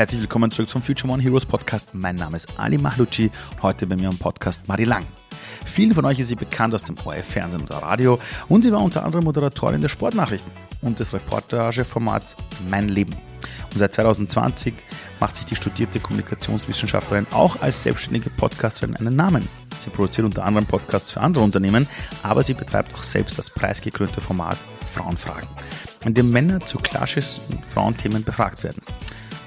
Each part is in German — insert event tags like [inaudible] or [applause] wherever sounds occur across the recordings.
Herzlich willkommen zurück zum Future One Heroes Podcast. Mein Name ist Ali Mahlucci und heute bei mir am Podcast Marie Lang. Vielen von euch ist sie bekannt aus dem ORF-Fernsehen oder Radio und sie war unter anderem Moderatorin der Sportnachrichten und des Reportageformats Mein Leben. Und seit 2020 macht sich die studierte Kommunikationswissenschaftlerin auch als selbstständige Podcasterin einen Namen. Sie produziert unter anderem Podcasts für andere Unternehmen, aber sie betreibt auch selbst das preisgekrönte Format Frauenfragen, in dem Männer zu klassischen Frauenthemen befragt werden.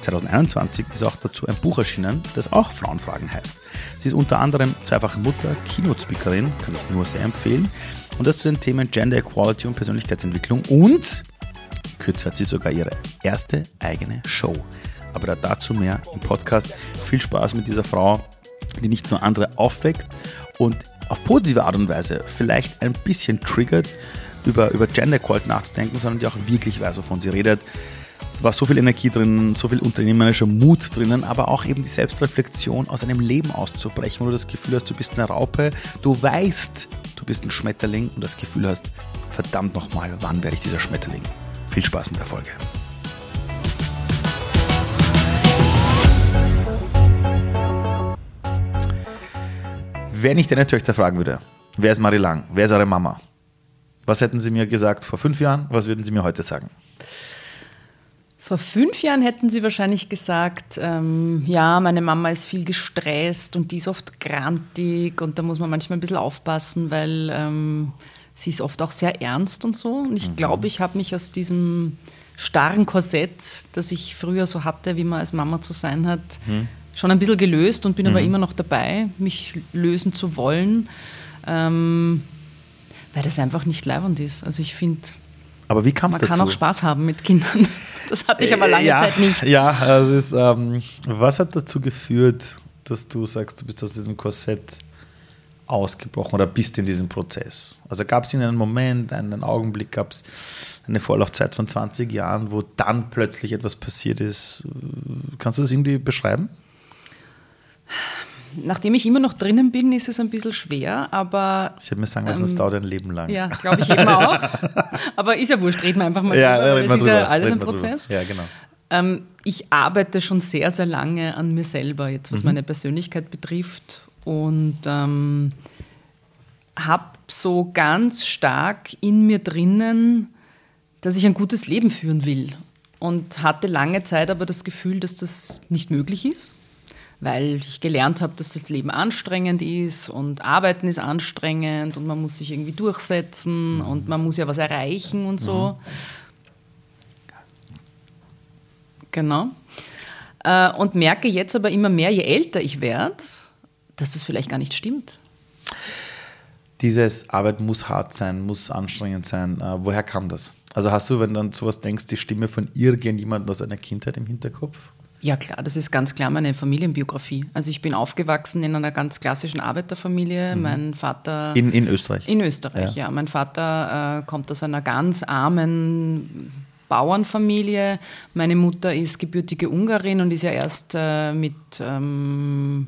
2021 ist auch dazu ein Buch erschienen, das auch Frauenfragen heißt. Sie ist unter anderem zweifache Mutter, Keynote-Speakerin, kann ich nur sehr empfehlen, und das zu den Themen Gender Equality und Persönlichkeitsentwicklung und kürzer hat sie sogar ihre erste eigene Show. Aber dazu mehr im Podcast. Viel Spaß mit dieser Frau, die nicht nur andere aufweckt und auf positive Art und Weise vielleicht ein bisschen triggert, über, über Gender Equality nachzudenken, sondern die auch wirklich weiß, wovon sie redet. War so viel Energie drin, so viel unternehmerischer Mut drinnen, aber auch eben die Selbstreflexion aus einem Leben auszubrechen, wo du das Gefühl hast, du bist eine Raupe, du weißt, du bist ein Schmetterling und das Gefühl hast, verdammt nochmal, wann werde ich dieser Schmetterling? Viel Spaß mit der Folge. Wenn ich deine Töchter fragen würde, wer ist Marie Lang, wer ist eure Mama? Was hätten sie mir gesagt vor fünf Jahren? Was würden sie mir heute sagen? Vor fünf Jahren hätten Sie wahrscheinlich gesagt, ähm, ja, meine Mama ist viel gestresst und die ist oft grantig und da muss man manchmal ein bisschen aufpassen, weil ähm, sie ist oft auch sehr ernst und so. Und ich mhm. glaube, ich habe mich aus diesem starren Korsett, das ich früher so hatte, wie man als Mama zu sein hat, mhm. schon ein bisschen gelöst und bin mhm. aber immer noch dabei, mich lösen zu wollen, ähm, weil das einfach nicht leibend ist. Also ich finde, dazu? Man kann auch Spaß haben mit Kindern. Das hatte ich aber lange ja, Zeit nicht. Ja, also ist, ähm, was hat dazu geführt, dass du sagst, du bist aus diesem Korsett ausgebrochen oder bist in diesem Prozess? Also gab es in einem Moment, einen Augenblick, gab es eine Vorlaufzeit von 20 Jahren, wo dann plötzlich etwas passiert ist. Kannst du das irgendwie beschreiben? Nachdem ich immer noch drinnen bin, ist es ein bisschen schwer, aber. Ich habe mir sagen lassen, ähm, es dauert ein Leben lang. Ja, glaube ich eben auch. aber ist ja wurscht, reden wir einfach mal ja, drüber. Ja, es ist ja alles ein Prozess. Ja, genau. Ähm, ich arbeite schon sehr, sehr lange an mir selber, jetzt was mhm. meine Persönlichkeit betrifft. Und ähm, habe so ganz stark in mir drinnen, dass ich ein gutes Leben führen will. Und hatte lange Zeit aber das Gefühl, dass das nicht möglich ist weil ich gelernt habe, dass das Leben anstrengend ist und Arbeiten ist anstrengend und man muss sich irgendwie durchsetzen mhm. und man muss ja was erreichen und so. Mhm. Genau. Äh, und merke jetzt aber immer mehr, je älter ich werde, dass das vielleicht gar nicht stimmt. Dieses Arbeit muss hart sein, muss anstrengend sein. Äh, woher kam das? Also hast du, wenn du an sowas denkst, die Stimme von irgendjemandem aus einer Kindheit im Hinterkopf? Ja klar, das ist ganz klar meine Familienbiografie. Also ich bin aufgewachsen in einer ganz klassischen Arbeiterfamilie. Mhm. Mein Vater... In, in Österreich? In Österreich, ja. ja. Mein Vater äh, kommt aus einer ganz armen Bauernfamilie. Meine Mutter ist gebürtige Ungarin und ist ja erst äh, mit ähm,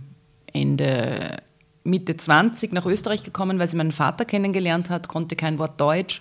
Ende Mitte 20 nach Österreich gekommen, weil sie meinen Vater kennengelernt hat, konnte kein Wort Deutsch,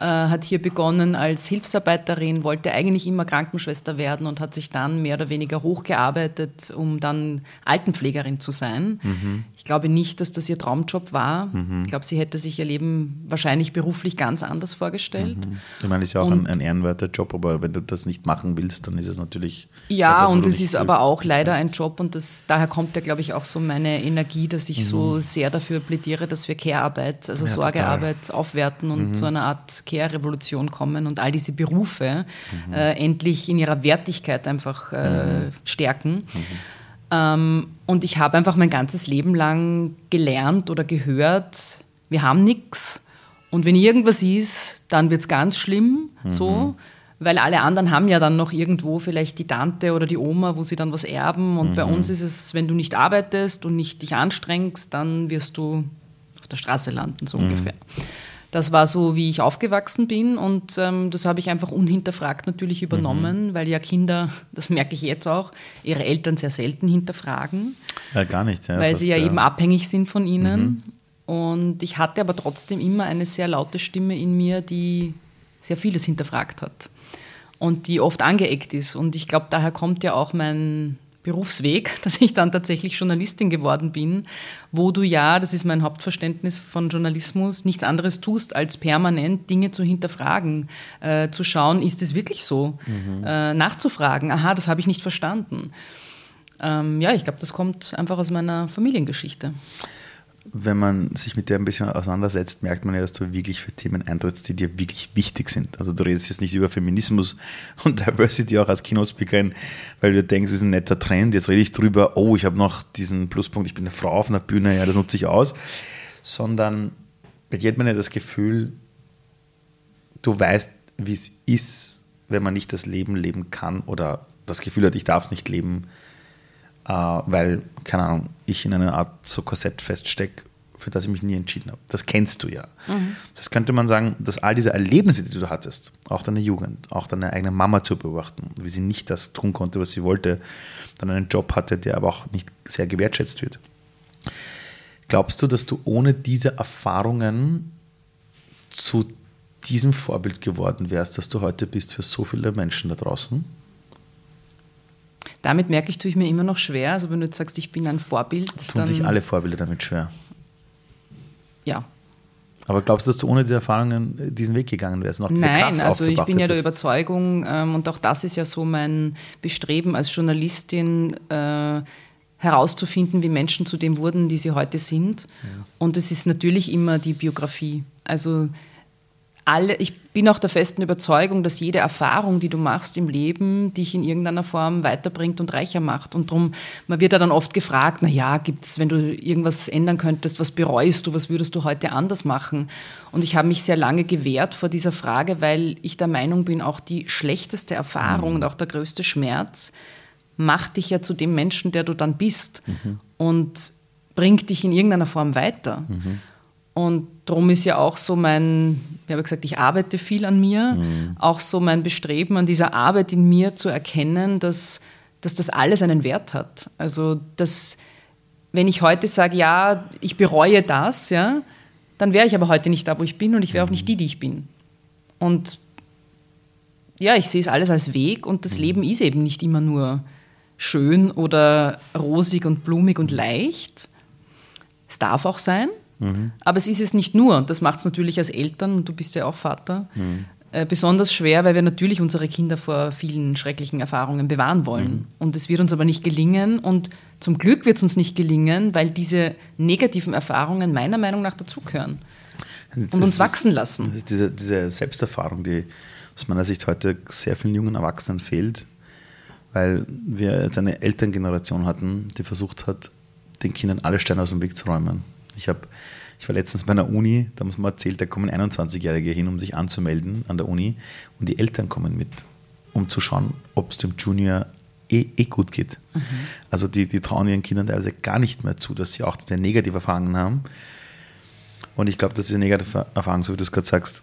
äh, hat hier begonnen als Hilfsarbeiterin, wollte eigentlich immer Krankenschwester werden und hat sich dann mehr oder weniger hochgearbeitet, um dann Altenpflegerin zu sein. Mhm. Ich glaube nicht, dass das ihr Traumjob war. Mhm. Ich glaube, sie hätte sich ihr Leben wahrscheinlich beruflich ganz anders vorgestellt. Mhm. Ich meine, es ist ja auch und, ein, ein, ehrenwerter Job, aber wenn du das nicht machen willst, dann ist es natürlich. Ja, etwas, und es ist aber auch leider ein Job und das, daher kommt ja, glaube ich, auch so meine Energie, dass ich so Mhm. sehr dafür plädiere, dass wir Care-Arbeit, also ja, Sorgearbeit aufwerten und mhm. zu einer Art Care-Revolution kommen und all diese Berufe mhm. äh, endlich in ihrer Wertigkeit einfach äh, mhm. stärken. Mhm. Ähm, und ich habe einfach mein ganzes Leben lang gelernt oder gehört, wir haben nichts. Und wenn irgendwas ist, dann wird es ganz schlimm. So weil alle anderen haben ja dann noch irgendwo vielleicht die Tante oder die Oma, wo sie dann was erben. Und mhm. bei uns ist es, wenn du nicht arbeitest und nicht dich anstrengst, dann wirst du auf der Straße landen, so mhm. ungefähr. Das war so, wie ich aufgewachsen bin und ähm, das habe ich einfach unhinterfragt natürlich übernommen, mhm. weil ja Kinder, [laughs] das merke ich jetzt auch, ihre Eltern sehr selten hinterfragen. Ja, gar nicht. Ja, weil sie ja, ja, eben abhängig sind von ihnen. Mhm. Und ich hatte aber trotzdem immer eine sehr laute Stimme in mir, die sehr vieles hinterfragt hat. Und die oft angeeckt ist. Und ich glaube, daher kommt ja auch mein Berufsweg, [laughs] dass ich dann tatsächlich Journalistin geworden bin, wo du ja, das ist mein Hauptverständnis von Journalismus, nichts anderes tust, als permanent Dinge zu hinterfragen, äh, zu schauen, ist es wirklich so, mhm. äh, nachzufragen, aha, das habe ich nicht verstanden. Ähm, ja, ich glaube, das kommt einfach aus meiner Familiengeschichte wenn man sich mit der ein bisschen auseinandersetzt, merkt man ja, dass du wirklich für Themen eintrittst, die dir wirklich wichtig sind. Also du redest jetzt nicht über Feminismus [laughs] und Diversity auch als Keynote-Speakerin, weil du denkst, es ist ein netter Trend, jetzt rede ich drüber, oh, ich habe noch diesen Pluspunkt, ich bin eine Frau auf einer Bühne, ja, das nutze ich aus. Sondern bei dir hat man ja das Gefühl, du weißt, wie es ist, wenn man nicht das Leben leben kann oder das Gefühl hat, ich darf es nicht leben, äh, weil, keine Ahnung, ich in einer Art so Korsett feststecke, für das ich mich nie entschieden habe. Das kennst du ja. Mhm. Das könnte man sagen, dass all diese Erlebnisse, die du hattest, auch deine Jugend, auch deine eigene Mama zu beobachten, wie sie nicht das tun konnte, was sie wollte, dann einen Job hatte, der aber auch nicht sehr gewertschätzt wird. Glaubst du, dass du ohne diese Erfahrungen zu diesem Vorbild geworden wärst, dass du heute bist für so viele Menschen da draußen? Damit merke ich, tue ich mir immer noch schwer. Also wenn du jetzt sagst, ich bin ein Vorbild. Tun sich alle Vorbilder damit schwer? Ja. Aber glaubst du, dass du ohne diese Erfahrungen diesen Weg gegangen wärst? Noch diese Nein, Kraft also ich bin ja der Überzeugung, ähm, und auch das ist ja so mein Bestreben als Journalistin, äh, herauszufinden, wie Menschen zu dem wurden, die sie heute sind. Ja. Und es ist natürlich immer die Biografie. Also alle, ich bin auch der festen Überzeugung, dass jede Erfahrung, die du machst im Leben, dich in irgendeiner Form weiterbringt und reicher macht. Und darum, man wird ja dann oft gefragt, na ja, gibt's, wenn du irgendwas ändern könntest, was bereust du, was würdest du heute anders machen? Und ich habe mich sehr lange gewehrt vor dieser Frage, weil ich der Meinung bin, auch die schlechteste Erfahrung und auch der größte Schmerz macht dich ja zu dem Menschen, der du dann bist mhm. und bringt dich in irgendeiner Form weiter. Mhm. Und darum ist ja auch so mein, ich habe gesagt, ich arbeite viel an mir, mhm. auch so mein Bestreben an dieser Arbeit in mir zu erkennen, dass, dass das alles einen Wert hat. Also, dass, wenn ich heute sage, ja, ich bereue das, ja, dann wäre ich aber heute nicht da, wo ich bin und ich wäre auch nicht die, die ich bin. Und ja, ich sehe es alles als Weg und das mhm. Leben ist eben nicht immer nur schön oder rosig und blumig und leicht. Es darf auch sein, Mhm. Aber es ist es nicht nur. Und das macht es natürlich als Eltern, und du bist ja auch Vater, mhm. äh, besonders schwer, weil wir natürlich unsere Kinder vor vielen schrecklichen Erfahrungen bewahren wollen. Mhm. Und es wird uns aber nicht gelingen. Und zum Glück wird es uns nicht gelingen, weil diese negativen Erfahrungen meiner Meinung nach dazugehören. Und uns wachsen lassen. Das ist diese, diese Selbsterfahrung, die aus meiner Sicht heute sehr vielen jungen Erwachsenen fehlt, weil wir jetzt eine Elterngeneration hatten, die versucht hat, den Kindern alle Steine aus dem Weg zu räumen. Ich, hab, ich war letztens bei einer Uni, da muss man erzählt, da kommen 21-Jährige hin, um sich anzumelden an der Uni und die Eltern kommen mit, um zu schauen, ob es dem Junior eh, eh gut geht. Mhm. Also die, die trauen ihren Kindern teilweise gar nicht mehr zu, dass sie auch diese negative Erfahrungen haben. Und ich glaube, dass diese negative Erfahrung, so wie du es gerade sagst,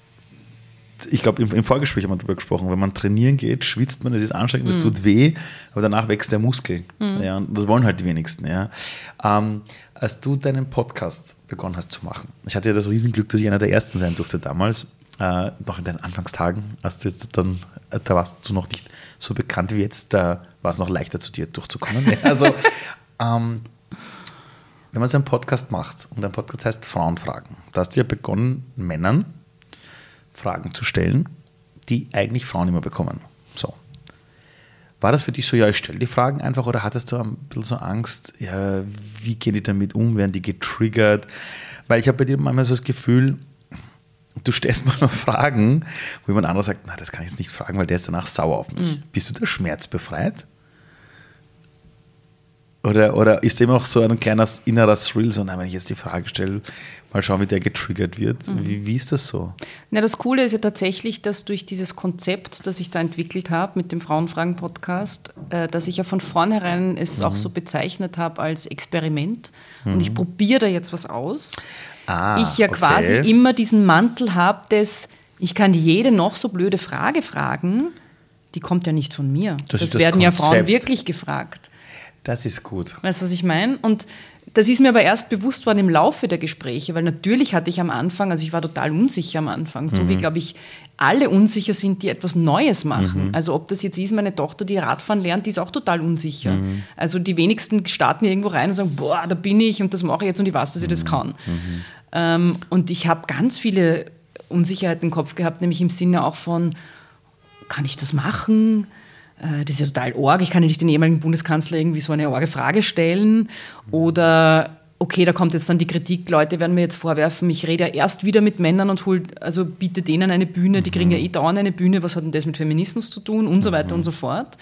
ich glaube, im, im, Vorgespräch haben wir darüber gesprochen, wenn man trainieren geht, schwitzt man, es ist anstrengend, es mhm. tut weh, aber danach wächst der Muskel. Mhm. Ja, und das wollen halt die wenigsten. Ja. Ähm, als du deinen Podcast begonnen hast zu machen, ich hatte ja das Riesenglück, dass ich einer der ersten sein durfte damals, äh, noch in deinen Anfangstagen, als du jetzt dann, äh, da warst du noch nicht so bekannt wie jetzt, da war es noch leichter zu dir durchzukommen. also, [laughs] ähm, wenn man so einen Podcast macht und ein Podcast heißt Frauenfragen, da hast du ja begonnen, Männern Fragen zu stellen, die eigentlich Frauen immer bekommen. So. War das für dich so, ja, ich stelle die Fragen einfach oder hattest du ein bisschen so Angst, ja, wie gehen die damit um, werden die getriggert? Weil ich habe bei dir manchmal so das Gefühl, du stellst [laughs] manchmal Fragen, wo jemand anderes sagt, na, das kann ich jetzt nicht fragen, weil der ist danach sauer auf mich. Mhm. Bist du da schmerzbefreit? Oder, oder ist immer auch so ein kleiner innerer Thrill, so, nein, wenn ich jetzt die Frage stelle, mal schauen, wie der getriggert wird. Mhm. Wie, wie ist das so? Na, das Coole ist ja tatsächlich, dass durch dieses Konzept, das ich da entwickelt habe mit dem Frauenfragen-Podcast, äh, dass ich ja von vornherein es mhm. auch so bezeichnet habe als Experiment. Mhm. Und ich probiere da jetzt was aus. Ah, ich ja okay. quasi immer diesen Mantel habe, dass ich kann jede noch so blöde Frage fragen, die kommt ja nicht von mir. Das, das werden Konzept. ja Frauen wirklich gefragt. Das ist gut. Weißt du, was ich meine? Und das ist mir aber erst bewusst worden im Laufe der Gespräche, weil natürlich hatte ich am Anfang, also ich war total unsicher am Anfang, so mhm. wie, glaube ich, alle unsicher sind, die etwas Neues machen. Mhm. Also ob das jetzt ist, meine Tochter, die Radfahren lernt, die ist auch total unsicher. Mhm. Also die wenigsten starten irgendwo rein und sagen, boah, da bin ich und das mache ich jetzt und ich weiß, dass ich das mhm. kann. Mhm. Ähm, und ich habe ganz viele Unsicherheiten im Kopf gehabt, nämlich im Sinne auch von, kann ich das machen? Äh, das ist ja total org, ich kann ja nicht den ehemaligen Bundeskanzler irgendwie so eine orge Frage stellen. Oder okay, da kommt jetzt dann die Kritik, Leute werden mir jetzt vorwerfen, ich rede ja erst wieder mit Männern und hol, also biete denen eine Bühne, die kriegen ja eh dauernd eine Bühne, was hat denn das mit Feminismus zu tun und so weiter und so fort.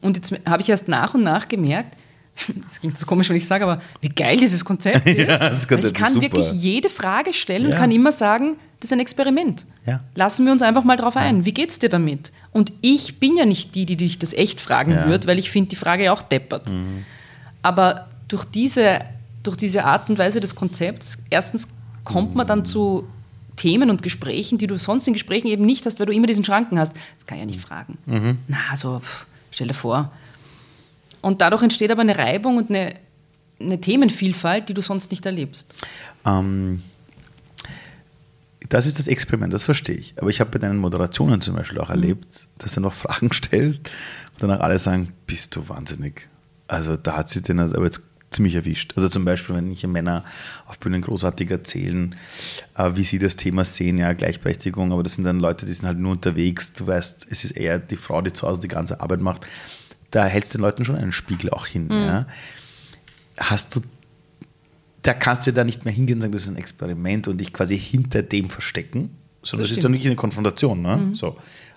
Und jetzt habe ich erst nach und nach gemerkt, [laughs] das klingt so komisch, wenn ich sage, aber wie geil dieses Konzept [laughs] ist. ja, das Konzept ich kann wirklich jede Frage stellen ja. und kann immer sagen, das ist ein Experiment. Ja. Lassen wir uns einfach mal drauf ein. Wie geht's dir damit? Und ich bin ja nicht die, die dich das echt fragen ja. wird, weil ich finde die Frage ja auch deppert. Mhm. Aber durch diese, durch diese Art und Weise des Konzepts, erstens kommt man dann zu Themen und Gesprächen, die du sonst in Gesprächen eben nicht hast, weil du immer diesen Schranken hast. Das kann ich ja nicht fragen. Mhm. Na, so, pff, stell dir vor, und dadurch entsteht aber eine Reibung und eine, eine Themenvielfalt, die du sonst nicht erlebst. Ähm, das ist das Experiment, das verstehe ich. Aber ich habe bei deinen Moderationen zum Beispiel auch mhm. erlebt, dass du noch [laughs] Fragen stellst und danach alle sagen, bist du wahnsinnig. Also da hat sie den aber jetzt ziemlich erwischt. Also zum Beispiel, wenn ich Männer auf Bühnen großartig erzählen, äh, wie sie das Thema sehen, ja, Gleichberechtigung, aber das sind dann Leute, die sind halt nur unterwegs. Du weißt, es ist eher die Frau, die zu Hause die ganze Arbeit macht da hältst du den Leuten schon einen Spiegel auch hin. Mhm. Ja. Hast du, da kannst du ja da nicht mehr hingehen und sagen, das ist ein Experiment und dich quasi hinter dem verstecken, sondern das, das ist dann nicht eine Konfrontation. Ne? Mhm. So.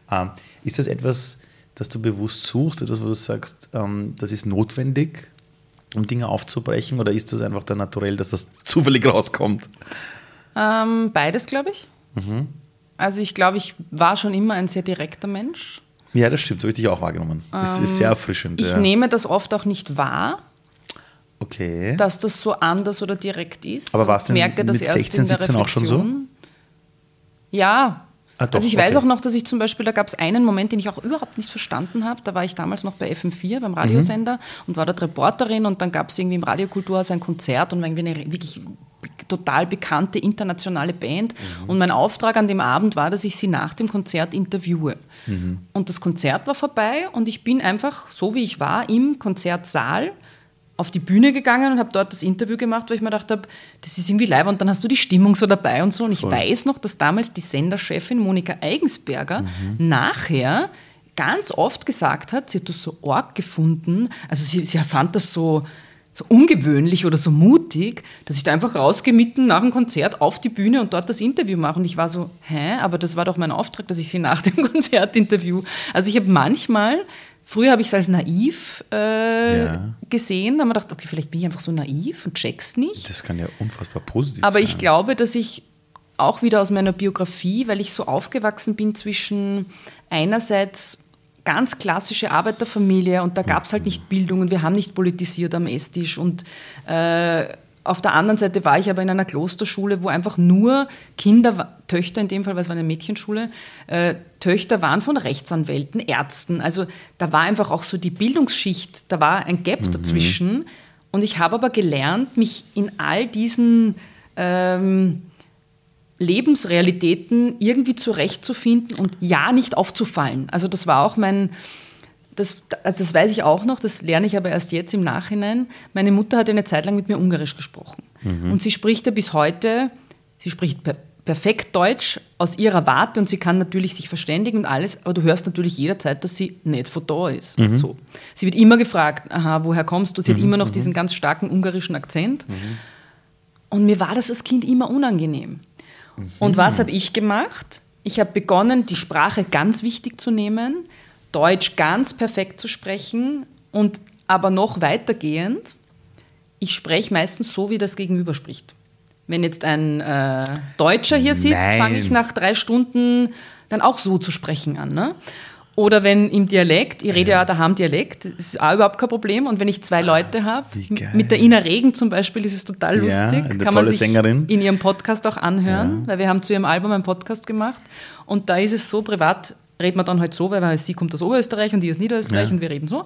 Ähm, ist das etwas, das du bewusst suchst, etwas, wo du sagst, ähm, das ist notwendig, um Dinge aufzubrechen, oder ist das einfach dann naturell, dass das [laughs] zufällig rauskommt? Ähm, beides, glaube ich. Mhm. Also ich glaube, ich war schon immer ein sehr direkter Mensch. Ja, das stimmt, so habe ich dich auch wahrgenommen. Es ist sehr erfrischend. Ich ja. nehme das oft auch nicht wahr. Okay. Dass das so anders oder direkt ist. Aber war es denn merke das mit 16, 17 auch schon so? Ja. Ah, doch, also ich okay. weiß auch noch, dass ich zum Beispiel, da gab es einen Moment, den ich auch überhaupt nicht verstanden habe. Da war ich damals noch bei FM4, beim Radiosender mhm. und war dort Reporterin und dann gab es irgendwie im Radiokulturhaus ein Konzert und irgendwie eine wirklich total bekannte internationale Band. Mhm. Und mein Auftrag an dem Abend war, dass ich sie nach dem Konzert interviewe. Mhm. Und das Konzert war vorbei und ich bin einfach, so wie ich war, im Konzertsaal auf die Bühne gegangen und habe dort das Interview gemacht, weil ich mir gedacht habe, das ist irgendwie live und dann hast du die Stimmung so dabei und so. Und ich Voll. weiß noch, dass damals die Senderchefin Monika Eigensberger mhm. nachher ganz oft gesagt hat, sie hat das so arg gefunden, also sie, sie fand das so, so ungewöhnlich oder so mutig, dass ich da einfach rausgehe mitten nach dem Konzert auf die Bühne und dort das Interview mache. Und ich war so, hä, aber das war doch mein Auftrag, dass ich sie nach dem [laughs] Konzert interview. Also ich habe manchmal, früher habe ich es als naiv äh, ja. gesehen, da habe ich gedacht, okay, vielleicht bin ich einfach so naiv und check's nicht. Das kann ja unfassbar positiv aber sein. Aber ich glaube, dass ich auch wieder aus meiner Biografie, weil ich so aufgewachsen bin zwischen einerseits ganz klassische Arbeiterfamilie und da gab es halt nicht Bildung und wir haben nicht politisiert am Esstisch und äh, auf der anderen Seite war ich aber in einer Klosterschule, wo einfach nur Kinder, Töchter in dem Fall, weil es war eine Mädchenschule, äh, Töchter waren von Rechtsanwälten, Ärzten. Also da war einfach auch so die Bildungsschicht, da war ein Gap mhm. dazwischen. Und ich habe aber gelernt, mich in all diesen ähm, Lebensrealitäten irgendwie zurechtzufinden und ja nicht aufzufallen. Also das war auch mein, das, also das weiß ich auch noch, das lerne ich aber erst jetzt im Nachhinein. Meine Mutter hat eine Zeit lang mit mir Ungarisch gesprochen. Mhm. Und sie spricht ja bis heute, sie spricht per, perfekt Deutsch aus ihrer Warte und sie kann natürlich sich verständigen und alles, aber du hörst natürlich jederzeit, dass sie nicht von da ist. Mhm. So. Sie wird immer gefragt, aha, woher kommst du? Sie mhm. hat immer noch mhm. diesen ganz starken ungarischen Akzent. Mhm. Und mir war das als Kind immer unangenehm. Und was habe ich gemacht? Ich habe begonnen, die Sprache ganz wichtig zu nehmen, Deutsch ganz perfekt zu sprechen und aber noch weitergehend, ich spreche meistens so, wie das Gegenüber spricht. Wenn jetzt ein äh, Deutscher hier sitzt, fange ich nach drei Stunden dann auch so zu sprechen an. Ne? Oder wenn im Dialekt, ich rede ja, ja daheim Dialekt, ist auch überhaupt kein Problem. Und wenn ich zwei Leute habe, mit der Ina Regen zum Beispiel, ist es total ja, lustig. Kann man sich Sängerin. in ihrem Podcast auch anhören, ja. weil wir haben zu ihrem Album einen Podcast gemacht. Und da ist es so, privat reden wir dann halt so, weil sie kommt aus Oberösterreich und die aus Niederösterreich und wir reden so.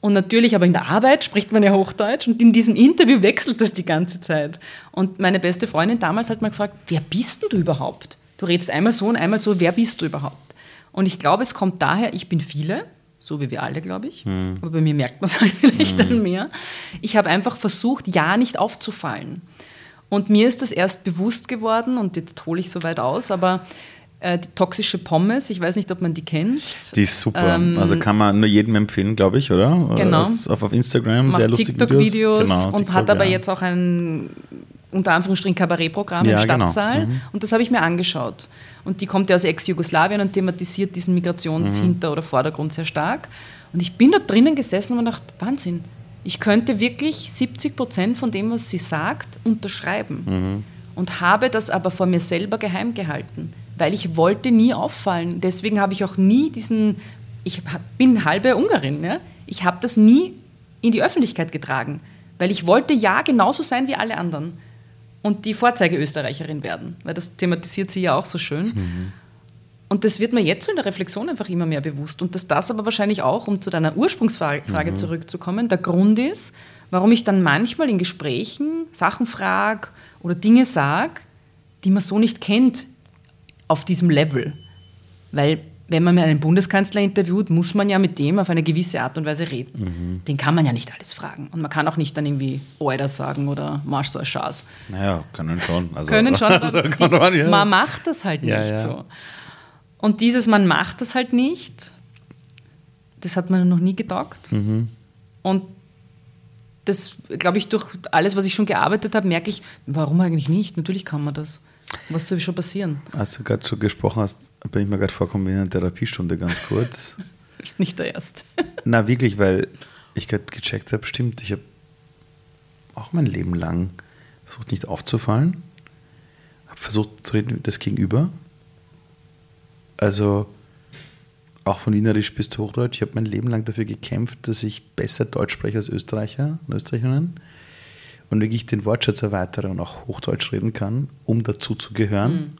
Und natürlich, aber in der Arbeit spricht man ja Hochdeutsch und in diesem Interview wechselt das die ganze Zeit. Und meine beste Freundin damals hat mal gefragt, wer bist denn du überhaupt? Du redest einmal so und einmal so, wer bist du überhaupt? Und ich glaube, es kommt daher, ich bin viele, so wie wir alle, glaube ich. Mhm. Aber bei mir merkt man es [laughs] halt vielleicht mhm. dann mehr. Ich habe einfach versucht, ja nicht aufzufallen. Und mir ist das erst bewusst geworden und jetzt hole ich so weit aus, aber äh, die toxische Pommes, ich weiß nicht, ob man die kennt. Die ist super. Ähm, also kann man nur jedem empfehlen, glaube ich, oder? Genau. Auf, auf Instagram, Macht sehr lustige TikTok-Videos genau, und TikTok, hat aber ja. jetzt auch ein unter Anführungsstrichen Kabarettprogramm ja, im genau. Stadtsaal. Genau. Mhm. Und das habe ich mir angeschaut. Und die kommt ja aus Ex-Jugoslawien und thematisiert diesen Migrationshinter- mhm. oder Vordergrund sehr stark. Und ich bin da drinnen gesessen und mir gedacht, Wahnsinn, ich könnte wirklich 70 Prozent von dem, was sie sagt, unterschreiben. Mhm. Und habe das aber vor mir selber geheim gehalten, weil ich wollte nie auffallen. Deswegen habe ich auch nie diesen, ich bin halbe Ungarin, ja? ich habe das nie in die Öffentlichkeit getragen, weil ich wollte ja genauso sein wie alle anderen und die Vorzeigeösterreicherin werden, weil das thematisiert sie ja auch so schön. Mhm. Und das wird mir jetzt so in der Reflexion einfach immer mehr bewusst. Und dass das aber wahrscheinlich auch, um zu deiner Ursprungsfrage mhm. zurückzukommen, der Grund ist, warum ich dann manchmal in Gesprächen Sachen frage oder Dinge sage, die man so nicht kennt auf diesem Level. Weil wenn man mit einem Bundeskanzler interviewt, muss man ja mit dem auf eine gewisse Art und Weise reden. Mhm. Den kann man ja nicht alles fragen. Und man kann auch nicht dann irgendwie Oida sagen oder Marsch so ein Schaß. Naja, können schon. Also, können schon, [laughs] also die, man, ja. man, macht das halt nicht ja, ja. so. Und dieses Man macht das halt nicht, das hat man noch nie getaugt. Mhm. Und das, glaube ich, durch alles, was ich schon gearbeitet habe, merke ich, warum eigentlich nicht? Natürlich kann man das. Was soll schon passieren? Als du gerade so gesprochen hast, bin ich mir gerade vorgekommen in einer Therapiestunde ganz kurz. [laughs] ist nicht der Erste. [laughs] Na, wirklich, weil ich gerade gecheckt habe, stimmt, ich habe auch mein Leben lang versucht, nicht aufzufallen. Habe versucht zu reden, das Gegenüber. Also auch von Wienerisch bis zu Hochdeutsch. Ich habe mein Leben lang dafür gekämpft, dass ich besser Deutsch spreche als Österreicher und Österreicherinnen und wirklich den Wortschatz erweitere und auch Hochdeutsch reden kann, um dazu zu gehören. Mhm.